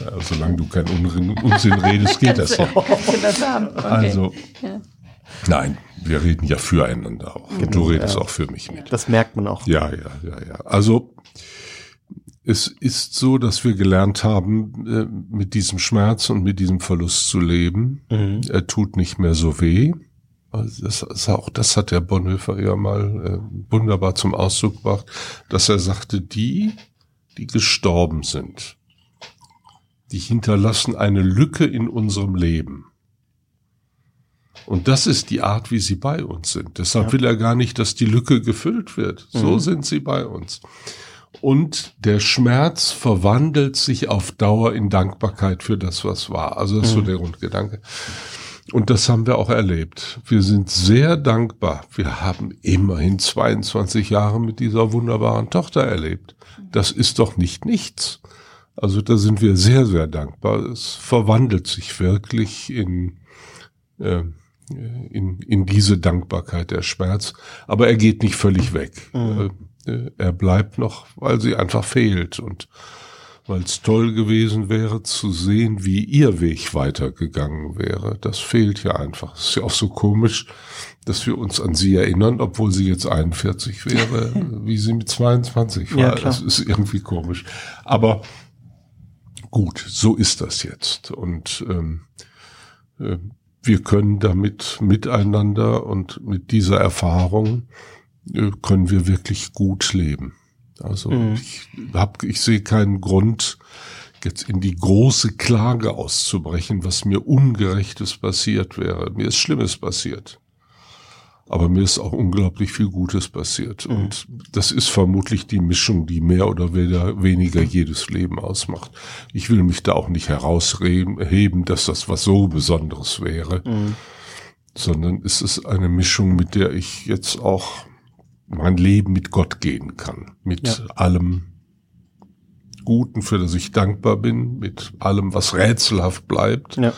Ja, solange du keinen Unsinn redest, geht das ja. Okay. Also, Ja. nein, wir reden ja füreinander auch. Und du redest ja. auch für mich mit. Das merkt man auch. Ja, ja, ja, ja. Also es ist so, dass wir gelernt haben, äh, mit diesem Schmerz und mit diesem Verlust zu leben. Mhm. Er tut nicht mehr so weh. Also das ist auch das hat der Bonhoeffer ja mal äh, wunderbar zum Ausdruck gebracht, dass er sagte, die, die gestorben sind, die hinterlassen eine Lücke in unserem Leben. Und das ist die Art, wie sie bei uns sind. Deshalb Ja. will er gar nicht, dass die Lücke gefüllt wird. So Mhm. sind sie bei uns. Und der Schmerz verwandelt sich auf Dauer in Dankbarkeit für das, was war. Also das ist so Mhm. der Grundgedanke. Und das haben wir auch erlebt. Wir sind sehr dankbar. Wir haben immerhin 22 Jahre mit dieser wunderbaren Tochter erlebt. Das ist doch nicht nichts. Also da sind wir sehr, sehr dankbar. Es verwandelt sich wirklich in, äh, in, in diese Dankbarkeit der Schmerz. Aber er geht nicht völlig weg. Mhm. Äh, er bleibt noch, weil sie einfach fehlt und weil es toll gewesen wäre zu sehen, wie ihr Weg weitergegangen wäre. Das fehlt ja einfach. Es ist ja auch so komisch, dass wir uns an sie erinnern, obwohl sie jetzt 41 wäre, wie sie mit 22 war. Ja, das ist irgendwie komisch. Aber gut, so ist das jetzt. Und ähm, äh, wir können damit miteinander und mit dieser Erfahrung äh, können wir wirklich gut leben. Also Mhm. ich hab, ich sehe keinen Grund, jetzt in die große Klage auszubrechen, was mir Ungerechtes passiert wäre. Mir ist Schlimmes passiert. Aber mir ist auch unglaublich viel Gutes passiert. Mhm. Und das ist vermutlich die Mischung, die mehr oder weniger, jedes Leben ausmacht. Ich will mich da auch nicht herausheben, dass das was so Besonderes wäre, Mhm. sondern es ist eine Mischung, mit der ich jetzt auch mein Leben mit Gott gehen kann. Mit Ja. allem Guten, für das ich dankbar bin, mit allem, was rätselhaft bleibt, Ja.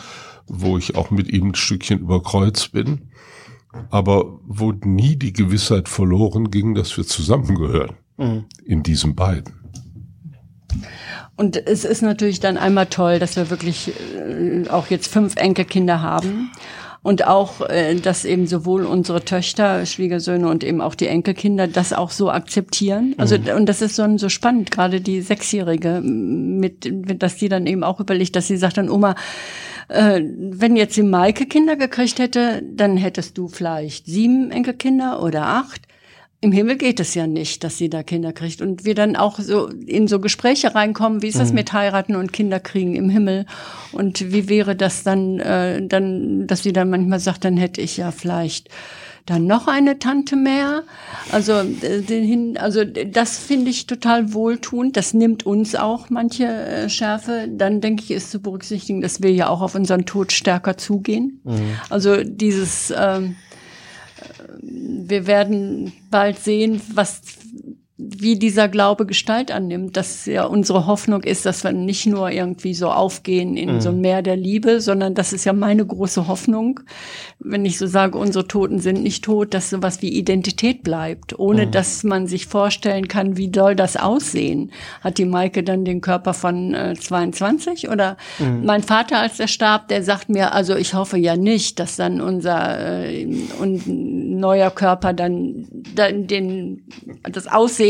wo ich auch mit ihm ein Stückchen über Kreuz bin, aber wo nie die Gewissheit verloren ging, dass wir zusammengehören Mhm. in diesen beiden. Und es ist natürlich dann einmal toll, dass wir wirklich äh, auch jetzt fünf Enkelkinder haben. Und auch, äh, dass eben sowohl unsere Töchter, Schwiegersöhne und eben auch die Enkelkinder das auch so akzeptieren. Also, und das ist so, so spannend, gerade die Sechsjährige, mit, mit, dass die dann eben auch überlegt, dass sie sagt dann, Oma, äh, wenn jetzt die Maike Kinder gekriegt hätte, dann hättest du vielleicht sieben Enkelkinder oder acht. Im Himmel geht es ja nicht, dass sie da Kinder kriegt. Und wir dann auch so in so Gespräche reinkommen, wie ist das mit heiraten und Kinder kriegen im Himmel? Und wie wäre das dann, äh, dann, dass sie dann manchmal sagt, dann hätte ich ja vielleicht dann noch eine Tante mehr. Also, äh, also das finde ich total wohltuend. Das nimmt uns auch manche äh, Schärfe. Dann denke ich, ist zu berücksichtigen, dass wir ja auch auf unseren Tod stärker zugehen. Also dieses ähm, wir werden bald sehen, was wie dieser Glaube Gestalt annimmt, dass ja unsere Hoffnung ist, dass wir nicht nur irgendwie so aufgehen in so ein Meer der Liebe, sondern das ist ja meine große Hoffnung, wenn ich so sage, unsere Toten sind nicht tot, dass sowas wie Identität bleibt, ohne dass man sich vorstellen kann, wie soll das aussehen. Hat die Maike dann den Körper von äh, 22 oder mein Vater, als er starb, der sagt mir, also ich hoffe ja nicht, dass dann unser äh, un, neuer Körper dann, dann den, das Aussehen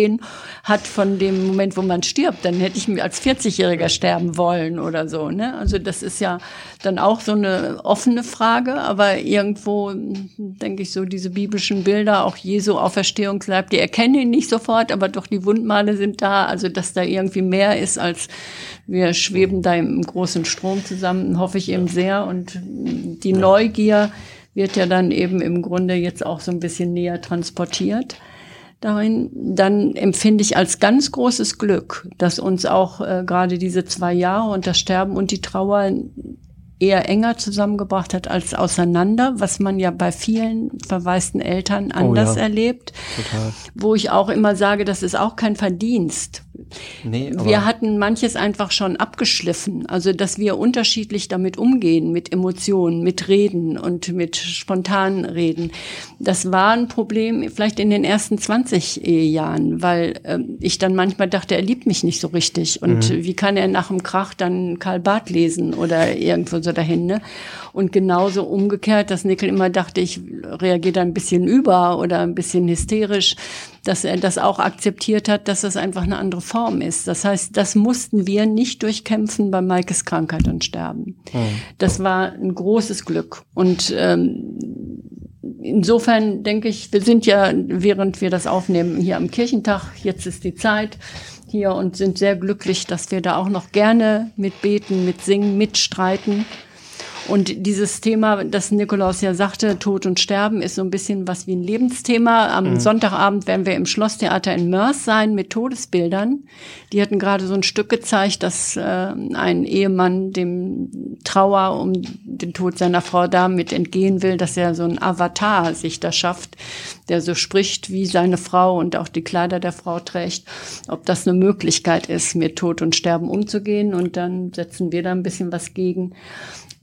hat von dem Moment, wo man stirbt. Dann hätte ich mir als 40-Jähriger sterben wollen oder so. Ne? Also das ist ja dann auch so eine offene Frage, aber irgendwo denke ich so, diese biblischen Bilder, auch Jesu Auferstehungsleib, die erkennen ihn nicht sofort, aber doch die Wundmale sind da, also dass da irgendwie mehr ist als wir schweben da im großen Strom zusammen, hoffe ich eben sehr. Und die Neugier wird ja dann eben im Grunde jetzt auch so ein bisschen näher transportiert darin, dann empfinde ich als ganz großes Glück, dass uns auch äh, gerade diese zwei Jahre und das Sterben und die Trauer eher enger zusammengebracht hat als auseinander, was man ja bei vielen verwaisten Eltern anders oh ja. erlebt. Total. Wo ich auch immer sage, das ist auch kein Verdienst. Nee, wir hatten manches einfach schon abgeschliffen. Also, dass wir unterschiedlich damit umgehen, mit Emotionen, mit Reden und mit spontanen Reden. Das war ein Problem vielleicht in den ersten 20 Ehejahren, weil äh, ich dann manchmal dachte, er liebt mich nicht so richtig. Und mhm. wie kann er nach dem Krach dann Karl Barth lesen oder irgendwo so dahin, ne? Und genauso umgekehrt, dass Nickel immer dachte, ich reagiere da ein bisschen über oder ein bisschen hysterisch, dass er das auch akzeptiert hat, dass das einfach eine andere Form ist. Das heißt, das mussten wir nicht durchkämpfen bei Maikes Krankheit und Sterben. Mhm. Das war ein großes Glück. Und ähm, insofern denke ich, wir sind ja, während wir das aufnehmen, hier am Kirchentag, jetzt ist die Zeit hier und sind sehr glücklich, dass wir da auch noch gerne mitbeten, mitsingen, mitstreiten. Und dieses Thema, das Nikolaus ja sagte, Tod und Sterben, ist so ein bisschen was wie ein Lebensthema. Am mhm. Sonntagabend werden wir im Schlosstheater in Mörs sein mit Todesbildern. Die hatten gerade so ein Stück gezeigt, dass äh, ein Ehemann dem Trauer um den Tod seiner Frau damit entgehen will, dass er so ein Avatar sich da schafft, der so spricht wie seine Frau und auch die Kleider der Frau trägt. Ob das eine Möglichkeit ist, mit Tod und Sterben umzugehen. Und dann setzen wir da ein bisschen was gegen.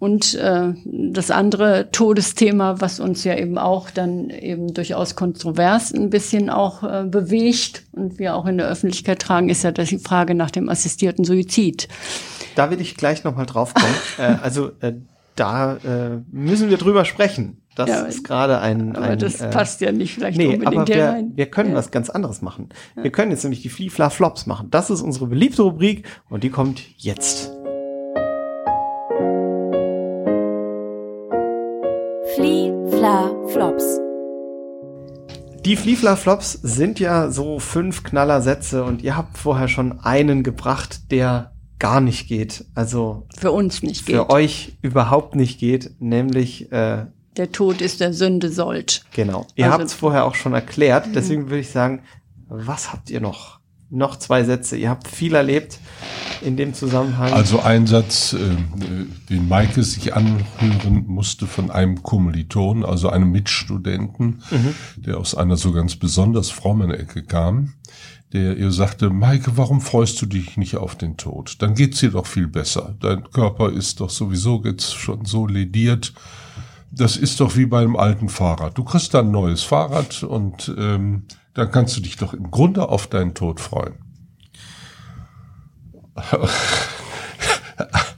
Und äh, das andere Todesthema, was uns ja eben auch dann eben durchaus kontrovers ein bisschen auch äh, bewegt und wir auch in der Öffentlichkeit tragen, ist ja die Frage nach dem assistierten Suizid. Da will ich gleich nochmal drauf kommen. äh, also äh, da äh, müssen wir drüber sprechen. Das ja, ist gerade ein, Aber ein, das äh, passt ja nicht vielleicht nee, unbedingt aber wir, rein. Wir können ja. was ganz anderes machen. Wir können jetzt nämlich die Fliefla Flops machen. Das ist unsere beliebte Rubrik und die kommt jetzt. Die Fliefla-Flops sind ja so fünf Knallersätze und ihr habt vorher schon einen gebracht, der gar nicht geht. Also für uns nicht geht. Für euch überhaupt nicht geht, nämlich äh, der Tod ist der Sünde sollt. Genau. Ihr also, habt es vorher auch schon erklärt, deswegen würde ich sagen, was habt ihr noch? Noch zwei Sätze. Ihr habt viel erlebt in dem Zusammenhang. Also ein Satz, äh, den Maike sich anhören musste von einem Kommiliton, also einem Mitstudenten, mhm. der aus einer so ganz besonders frommen Ecke kam, der ihr sagte, Maike, warum freust du dich nicht auf den Tod? Dann geht's dir doch viel besser. Dein Körper ist doch sowieso jetzt schon so lediert. Das ist doch wie beim alten Fahrrad. Du kriegst dann ein neues Fahrrad und ähm, dann kannst du dich doch im Grunde auf deinen Tod freuen.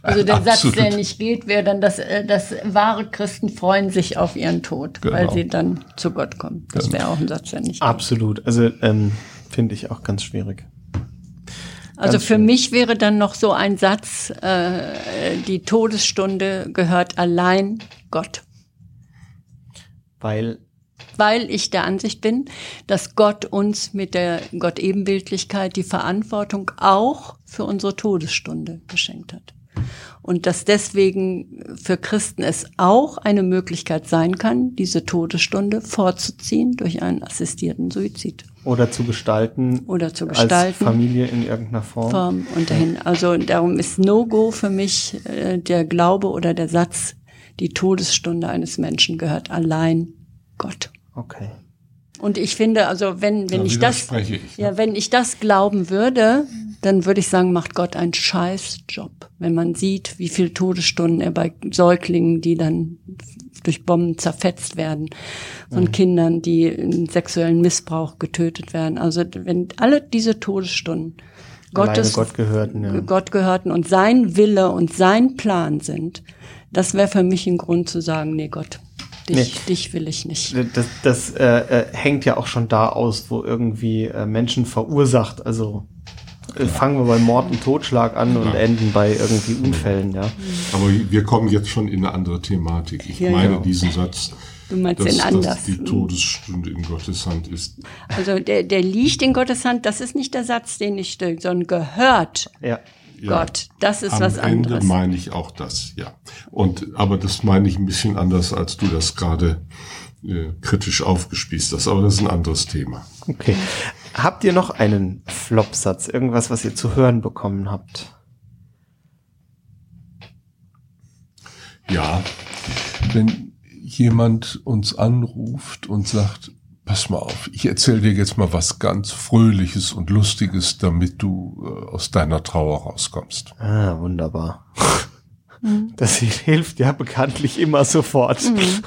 Also der Absolut. Satz, der nicht geht, wäre dann, dass, äh, dass wahre Christen freuen sich auf ihren Tod, genau. weil sie dann zu Gott kommen. Das genau. wäre auch ein Satz, der nicht Absolut. Geht. Also ähm, finde ich auch ganz schwierig. Also ganz für schwierig. mich wäre dann noch so ein Satz, äh, die Todesstunde gehört allein Gott. Weil weil ich der Ansicht bin, dass Gott uns mit der Gott-Ebenbildlichkeit die Verantwortung auch für unsere Todesstunde geschenkt hat. Und dass deswegen für Christen es auch eine Möglichkeit sein kann, diese Todesstunde vorzuziehen durch einen assistierten Suizid. Oder zu gestalten. Oder zu gestalten. Als Familie in irgendeiner Form. Form und dahin. Also darum ist No-Go für mich äh, der Glaube oder der Satz, die Todesstunde eines Menschen gehört allein Gott. Okay. Und ich finde, also wenn, wenn da ich das, ich, ja, wenn ich das glauben würde, dann würde ich sagen, macht Gott einen scheiß Job. Wenn man sieht, wie viele Todesstunden er bei Säuglingen, die dann durch Bomben zerfetzt werden, von mhm. Kindern, die in sexuellen Missbrauch getötet werden. Also wenn alle diese Todesstunden Gottes, Gott gehörten, ja. Gott gehörten und sein Wille und sein Plan sind, das wäre für mich ein Grund zu sagen, nee Gott, Dich, nee. dich will ich nicht. Das, das äh, äh, hängt ja auch schon da aus, wo irgendwie äh, Menschen verursacht. Also äh, fangen wir bei Mord und Totschlag an ja. und enden bei irgendwie Unfällen, ja. Aber wir kommen jetzt schon in eine andere Thematik. Ich ja, meine ja. diesen Satz. Du meinst dass, den anders. Dass die Todesstunde in Gottes Hand ist. Also der, der liegt in Gottes Hand, das ist nicht der Satz, den ich, sondern gehört. Ja. Gott. Das ist Am was anderes. Ende meine ich auch das, ja. Und aber das meine ich ein bisschen anders, als du das gerade äh, kritisch aufgespießt hast. Aber das ist ein anderes Thema. Okay. Habt ihr noch einen Flopsatz? Irgendwas, was ihr zu hören bekommen habt? Ja, wenn jemand uns anruft und sagt, pass mal auf, ich erzähle dir jetzt mal was ganz Fröhliches und Lustiges, damit du äh, aus deiner Trauer rauskommst. Ah, wunderbar. Das hilft ja bekanntlich immer sofort. Mhm.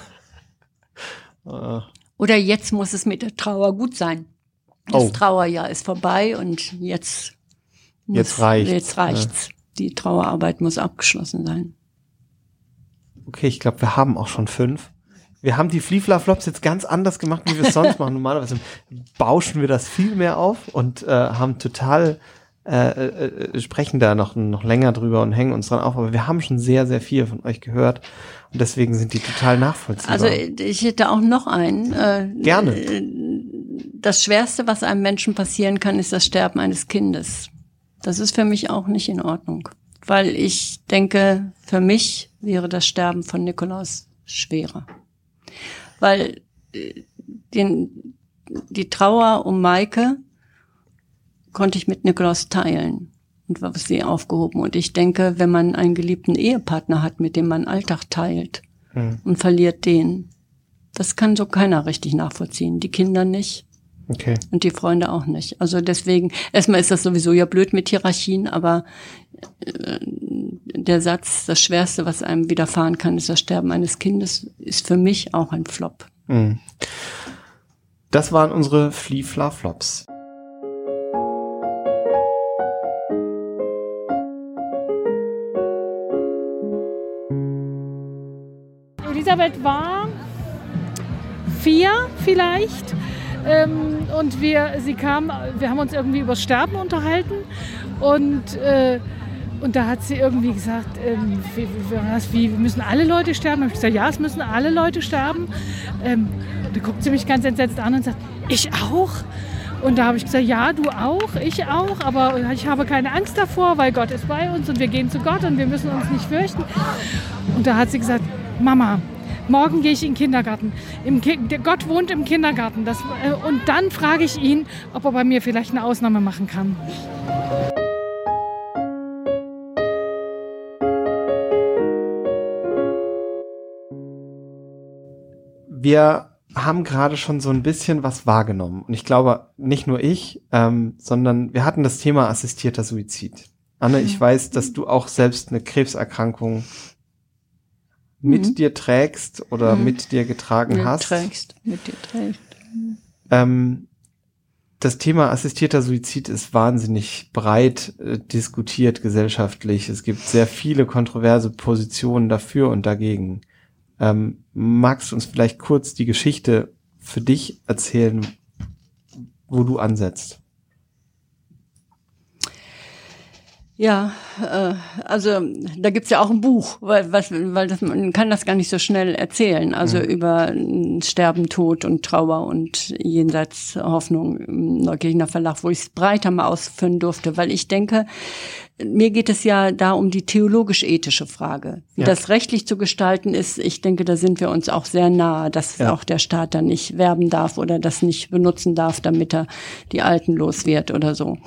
Oder jetzt muss es mit der Trauer gut sein. Das oh. Trauerjahr ist vorbei und jetzt muss, jetzt reicht's. Jetzt reicht's. Ja. Die Trauerarbeit muss abgeschlossen sein. Okay, ich glaube, wir haben auch schon fünf. Wir haben die Fliefla-Flops jetzt ganz anders gemacht, wie wir es sonst machen. Normalerweise bauschen wir das viel mehr auf und äh, haben total äh, äh, äh, sprechen da noch, noch länger drüber und hängen uns dran auf, aber wir haben schon sehr, sehr viel von euch gehört und deswegen sind die total nachvollziehbar. Also ich hätte auch noch einen. Äh, Gerne. Das Schwerste, was einem Menschen passieren kann, ist das Sterben eines Kindes. Das ist für mich auch nicht in Ordnung, weil ich denke, für mich wäre das Sterben von Nikolaus schwerer, weil äh, den, die Trauer um Maike konnte ich mit Nikolaus teilen und war sie aufgehoben. Und ich denke, wenn man einen geliebten Ehepartner hat, mit dem man Alltag teilt mhm. und verliert den, das kann so keiner richtig nachvollziehen. Die Kinder nicht. Okay. Und die Freunde auch nicht. Also deswegen, erstmal ist das sowieso ja blöd mit Hierarchien, aber der Satz, das Schwerste, was einem widerfahren kann, ist das Sterben eines Kindes, ist für mich auch ein Flop. Mhm. Das waren unsere Flea-Fla-Flops. Elisabeth war vier vielleicht. Ähm, und wir, sie kam, wir haben uns irgendwie über Sterben unterhalten und, äh, und da hat sie irgendwie gesagt, ähm, wie, wie, müssen alle Leute sterben? Da habe ich gesagt, ja, es müssen alle Leute sterben. Ähm, da guckt sie mich ganz entsetzt an und sagt, ich auch? Und da habe ich gesagt, ja, du auch, ich auch, aber ich habe keine Angst davor, weil Gott ist bei uns und wir gehen zu Gott und wir müssen uns nicht fürchten. Und da hat sie gesagt, Mama, morgen gehe ich in den Kindergarten. Ki Gott wohnt im Kindergarten. Das, äh, und dann frage ich ihn, ob er bei mir vielleicht eine Ausnahme machen kann. Wir haben gerade schon so ein bisschen was wahrgenommen. Und ich glaube, nicht nur ich, ähm, sondern wir hatten das Thema assistierter Suizid. Anne, ich weiß, dass du auch selbst eine Krebserkrankung mit mhm. dir trägst oder mhm. mit dir getragen mit hast. Trägst, mit dir trägst. Ähm, das Thema assistierter Suizid ist wahnsinnig breit äh, diskutiert gesellschaftlich. Es gibt sehr viele kontroverse Positionen dafür und dagegen. Ähm, magst du uns vielleicht kurz die Geschichte für dich erzählen, wo du ansetzt? Ja, äh, also da gibt's ja auch ein Buch, weil, was, weil das, man kann das gar nicht so schnell erzählen. Also mhm. über Sterben, Tod und Trauer und jenseits Hoffnung im Neukirchener Verlag, wo ich es breiter mal ausführen durfte, weil ich denke, mir geht es ja da um die theologisch-ethische Frage. Wie ja. das rechtlich zu gestalten ist, ich denke, da sind wir uns auch sehr nahe, dass ja. auch der Staat da nicht werben darf oder das nicht benutzen darf, damit er die Alten los wird oder so.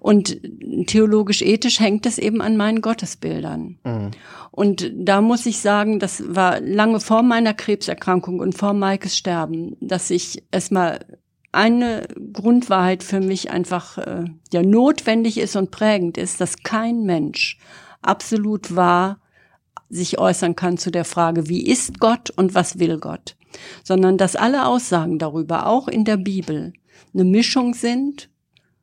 Und theologisch-ethisch hängt es eben an meinen Gottesbildern. Mhm. Und da muss ich sagen, das war lange vor meiner Krebserkrankung und vor Maikes Sterben, dass ich erstmal eine Grundwahrheit für mich einfach äh, ja notwendig ist und prägend ist, dass kein Mensch absolut wahr sich äußern kann zu der Frage, wie ist Gott und was will Gott, sondern dass alle Aussagen darüber, auch in der Bibel, eine Mischung sind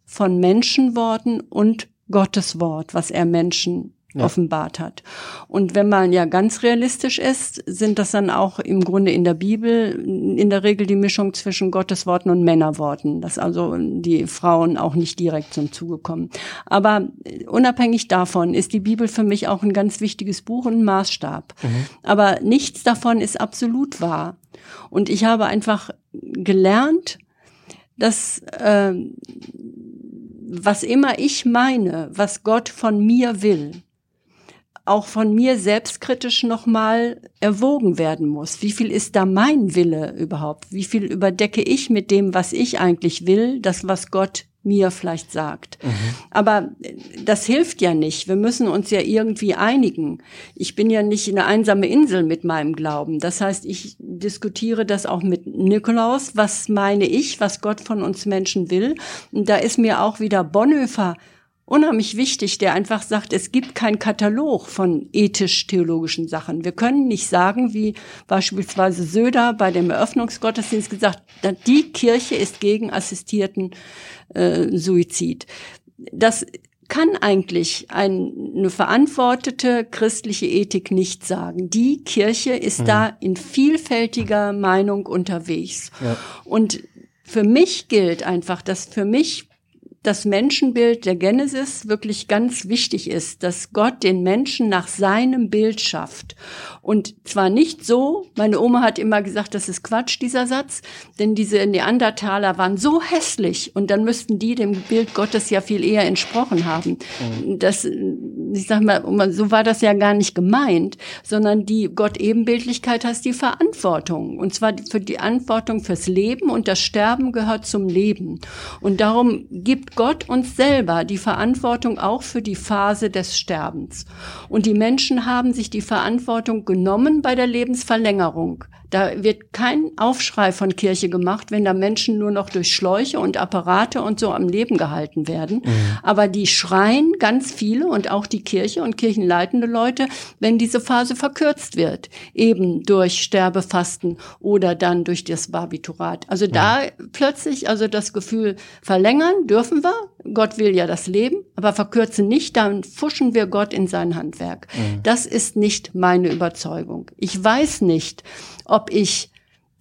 von Menschenworten und Gottes Wort, was er Menschen ja. offenbart hat. Und wenn man ja ganz realistisch ist, sind das dann auch im Grunde in der Bibel in der Regel die Mischung zwischen Gottesworten und Männerworten, dass also die Frauen auch nicht direkt zum Zuge kommen. Aber unabhängig davon ist die Bibel für mich auch ein ganz wichtiges Buch und ein Maßstab. Mhm. Aber nichts davon ist absolut wahr. Und ich habe einfach gelernt, dass äh, was immer ich meine, was Gott von mir will, auch von mir selbstkritisch nochmal erwogen werden muss. Wie viel ist da mein Wille überhaupt? Wie viel überdecke ich mit dem, was ich eigentlich will, das, was Gott mir vielleicht sagt. Mhm. Aber das hilft ja nicht. Wir müssen uns ja irgendwie einigen. Ich bin ja nicht eine einsame Insel mit meinem Glauben. Das heißt, ich diskutiere das auch mit Nikolaus. Was meine ich, was Gott von uns Menschen will? Und da ist mir auch wieder Bonhoeffer unheimlich wichtig, der einfach sagt, es gibt keinen Katalog von ethisch-theologischen Sachen. Wir können nicht sagen, wie beispielsweise Söder bei dem Eröffnungsgottesdienst gesagt, die Kirche ist gegen assistierten äh, Suizid. Das kann eigentlich eine verantwortete christliche Ethik nicht sagen. Die Kirche ist mhm. da in vielfältiger Meinung unterwegs. Ja. Und für mich gilt einfach, dass für mich das Menschenbild der Genesis wirklich ganz wichtig ist, dass Gott den Menschen nach seinem Bild schafft. Und zwar nicht so, meine Oma hat immer gesagt, das ist Quatsch, dieser Satz, denn diese Neandertaler waren so hässlich und dann müssten die dem Bild Gottes ja viel eher entsprochen haben. Mhm. Das, ich sag mal, so war das ja gar nicht gemeint, sondern die Gott-Ebenbildlichkeit heißt die Verantwortung. Und zwar für die Verantwortung fürs Leben und das Sterben gehört zum Leben. Und darum gibt Gott uns selber die Verantwortung auch für die Phase des Sterbens. Und die Menschen haben sich die Verantwortung genommen bei der Lebensverlängerung. Da wird kein Aufschrei von Kirche gemacht, wenn da Menschen nur noch durch Schläuche und Apparate und so am Leben gehalten werden. Mhm. Aber die schreien ganz viele und auch die Kirche und kirchenleitende Leute, wenn diese Phase verkürzt wird, eben durch Sterbefasten oder dann durch das Barbiturat. Also da plötzlich, also das Gefühl verlängern dürfen wir. Gott will ja das Leben, aber verkürzen nicht, dann fuschen wir Gott in sein Handwerk. Mhm. Das ist nicht meine Überzeugung. Ich weiß nicht, ob ich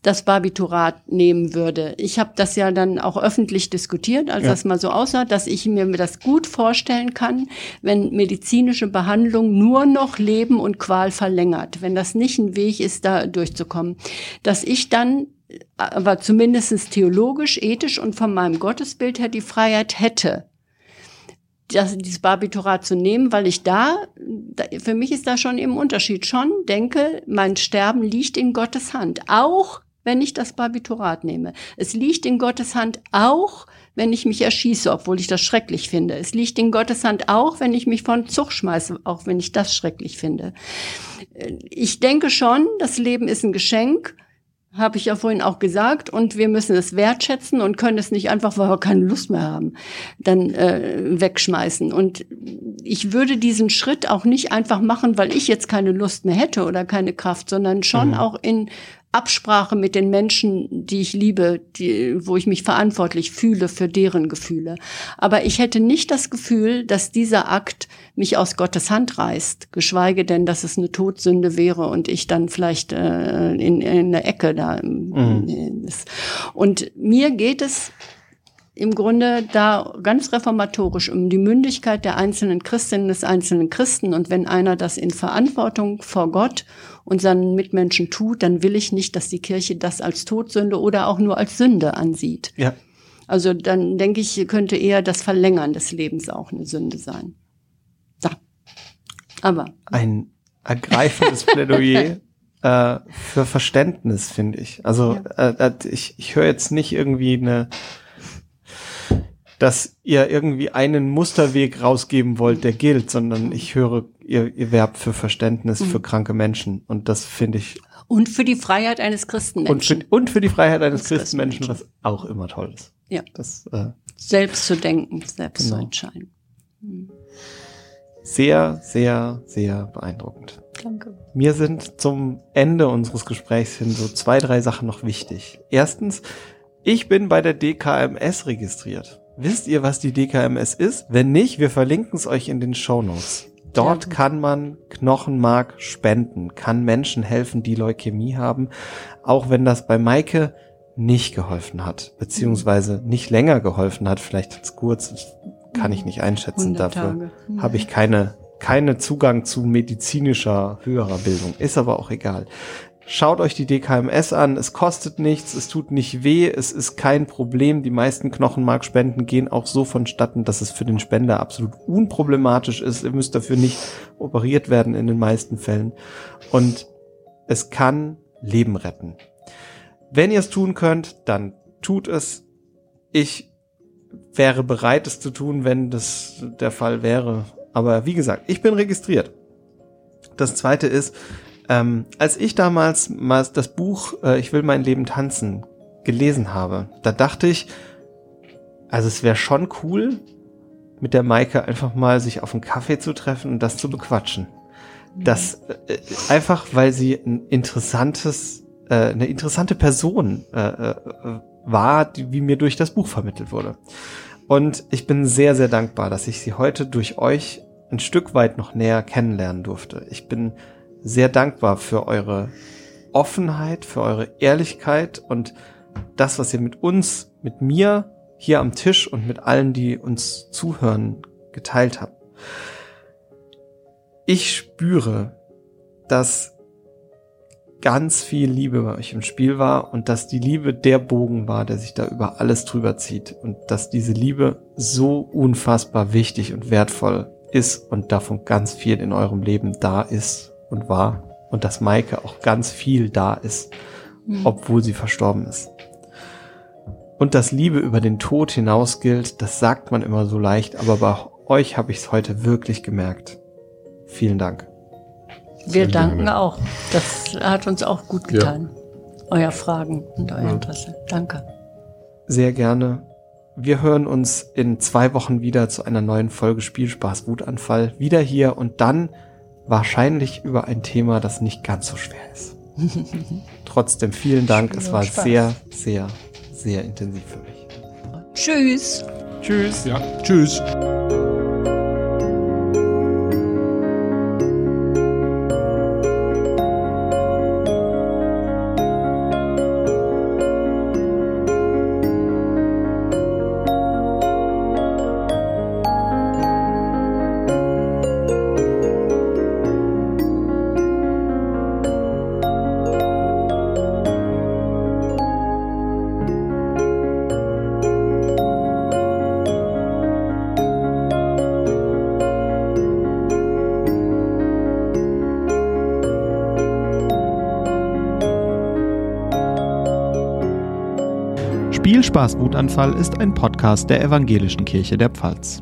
das Barbiturat nehmen würde. Ich habe das ja dann auch öffentlich diskutiert, als ja. das mal so aussah, dass ich mir das gut vorstellen kann, wenn medizinische Behandlung nur noch Leben und Qual verlängert, wenn das nicht ein Weg ist, da durchzukommen, dass ich dann aber zumindestens theologisch, ethisch und von meinem Gottesbild her die Freiheit hätte, das, dieses Barbiturat zu nehmen, weil ich da, für mich ist da schon im Unterschied schon, denke, mein Sterben liegt in Gottes Hand. Auch wenn ich das Barbiturat nehme. Es liegt in Gottes Hand auch, wenn ich mich erschieße, obwohl ich das schrecklich finde. Es liegt in Gottes Hand auch, wenn ich mich von Zug schmeiße, auch wenn ich das schrecklich finde. Ich denke schon, das Leben ist ein Geschenk habe ich ja vorhin auch gesagt, und wir müssen es wertschätzen und können es nicht einfach, weil wir keine Lust mehr haben, dann äh, wegschmeißen. Und ich würde diesen Schritt auch nicht einfach machen, weil ich jetzt keine Lust mehr hätte oder keine Kraft, sondern schon mhm. auch in Absprache mit den Menschen, die ich liebe, die, wo ich mich verantwortlich fühle für deren Gefühle. Aber ich hätte nicht das Gefühl, dass dieser Akt mich aus Gottes Hand reißt, geschweige denn, dass es eine Todsünde wäre und ich dann vielleicht äh, in, in der Ecke da mhm. ist. Und mir geht es im Grunde da ganz reformatorisch um die Mündigkeit der einzelnen Christinnen des einzelnen Christen. Und wenn einer das in Verantwortung vor Gott und seinen Mitmenschen tut, dann will ich nicht, dass die Kirche das als Todsünde oder auch nur als Sünde ansieht. Ja. Also dann denke ich, könnte eher das Verlängern des Lebens auch eine Sünde sein. Da. Aber. Ein ergreifendes Plädoyer äh, für Verständnis, finde ich. Also ja. äh, ich, ich höre jetzt nicht irgendwie eine dass ihr irgendwie einen Musterweg rausgeben wollt, der gilt, sondern ich höre, ihr, ihr werbt für Verständnis mhm. für kranke Menschen. Und das finde ich. Und für die Freiheit eines Christenmenschen. Und für, und für die Freiheit eines Christenmenschen, was auch immer toll ist. Ja. Das, äh, selbst zu denken, selbst genau. zu entscheiden. Mhm. Sehr, sehr, sehr beeindruckend. Danke. Mir sind zum Ende unseres Gesprächs hin so zwei, drei Sachen noch wichtig. Erstens, ich bin bei der DKMS registriert. Wisst ihr, was die DKMS ist? Wenn nicht, wir verlinken es euch in den Show Notes. Dort kann man Knochenmark spenden, kann Menschen helfen, die Leukämie haben, auch wenn das bei Maike nicht geholfen hat, beziehungsweise nicht länger geholfen hat, vielleicht als kurz, kann ich nicht einschätzen. Dafür habe ich keine, keine Zugang zu medizinischer höherer Bildung. Ist aber auch egal. Schaut euch die DKMS an. Es kostet nichts, es tut nicht weh, es ist kein Problem. Die meisten Knochenmarkspenden gehen auch so vonstatten, dass es für den Spender absolut unproblematisch ist. Ihr müsst dafür nicht operiert werden in den meisten Fällen. Und es kann Leben retten. Wenn ihr es tun könnt, dann tut es. Ich wäre bereit, es zu tun, wenn das der Fall wäre. Aber wie gesagt, ich bin registriert. Das zweite ist, ähm, als ich damals mal das Buch äh, Ich will mein Leben tanzen gelesen habe, da dachte ich, also es wäre schon cool, mit der Maike einfach mal sich auf einen Kaffee zu treffen und das zu bequatschen. Das äh, einfach, weil sie ein interessantes, äh, eine interessante Person äh, äh, war, die, wie mir durch das Buch vermittelt wurde. Und ich bin sehr, sehr dankbar, dass ich sie heute durch euch ein Stück weit noch näher kennenlernen durfte. Ich bin sehr dankbar für eure Offenheit, für eure Ehrlichkeit und das, was ihr mit uns, mit mir hier am Tisch und mit allen, die uns zuhören, geteilt habt. Ich spüre, dass ganz viel Liebe bei euch im Spiel war und dass die Liebe der Bogen war, der sich da über alles drüber zieht und dass diese Liebe so unfassbar wichtig und wertvoll ist und davon ganz viel in eurem Leben da ist und war und dass Maike auch ganz viel da ist, mhm. obwohl sie verstorben ist. Und dass Liebe über den Tod hinaus gilt, das sagt man immer so leicht, aber bei euch habe ich es heute wirklich gemerkt. Vielen Dank. Wir danken auch. Das hat uns auch gut getan. Ja. Euer Fragen und euer ja. Interesse. Danke. Sehr gerne. Wir hören uns in zwei Wochen wieder zu einer neuen Folge Spielspaß Wutanfall. Wieder hier und dann wahrscheinlich über ein Thema, das nicht ganz so schwer ist. Trotzdem vielen Dank. Spiel es war Spaß. sehr, sehr, sehr intensiv für mich. Tschüss. Tschüss. Ja, tschüss. Wutanfall ist ein Podcast der Evangelischen Kirche der Pfalz.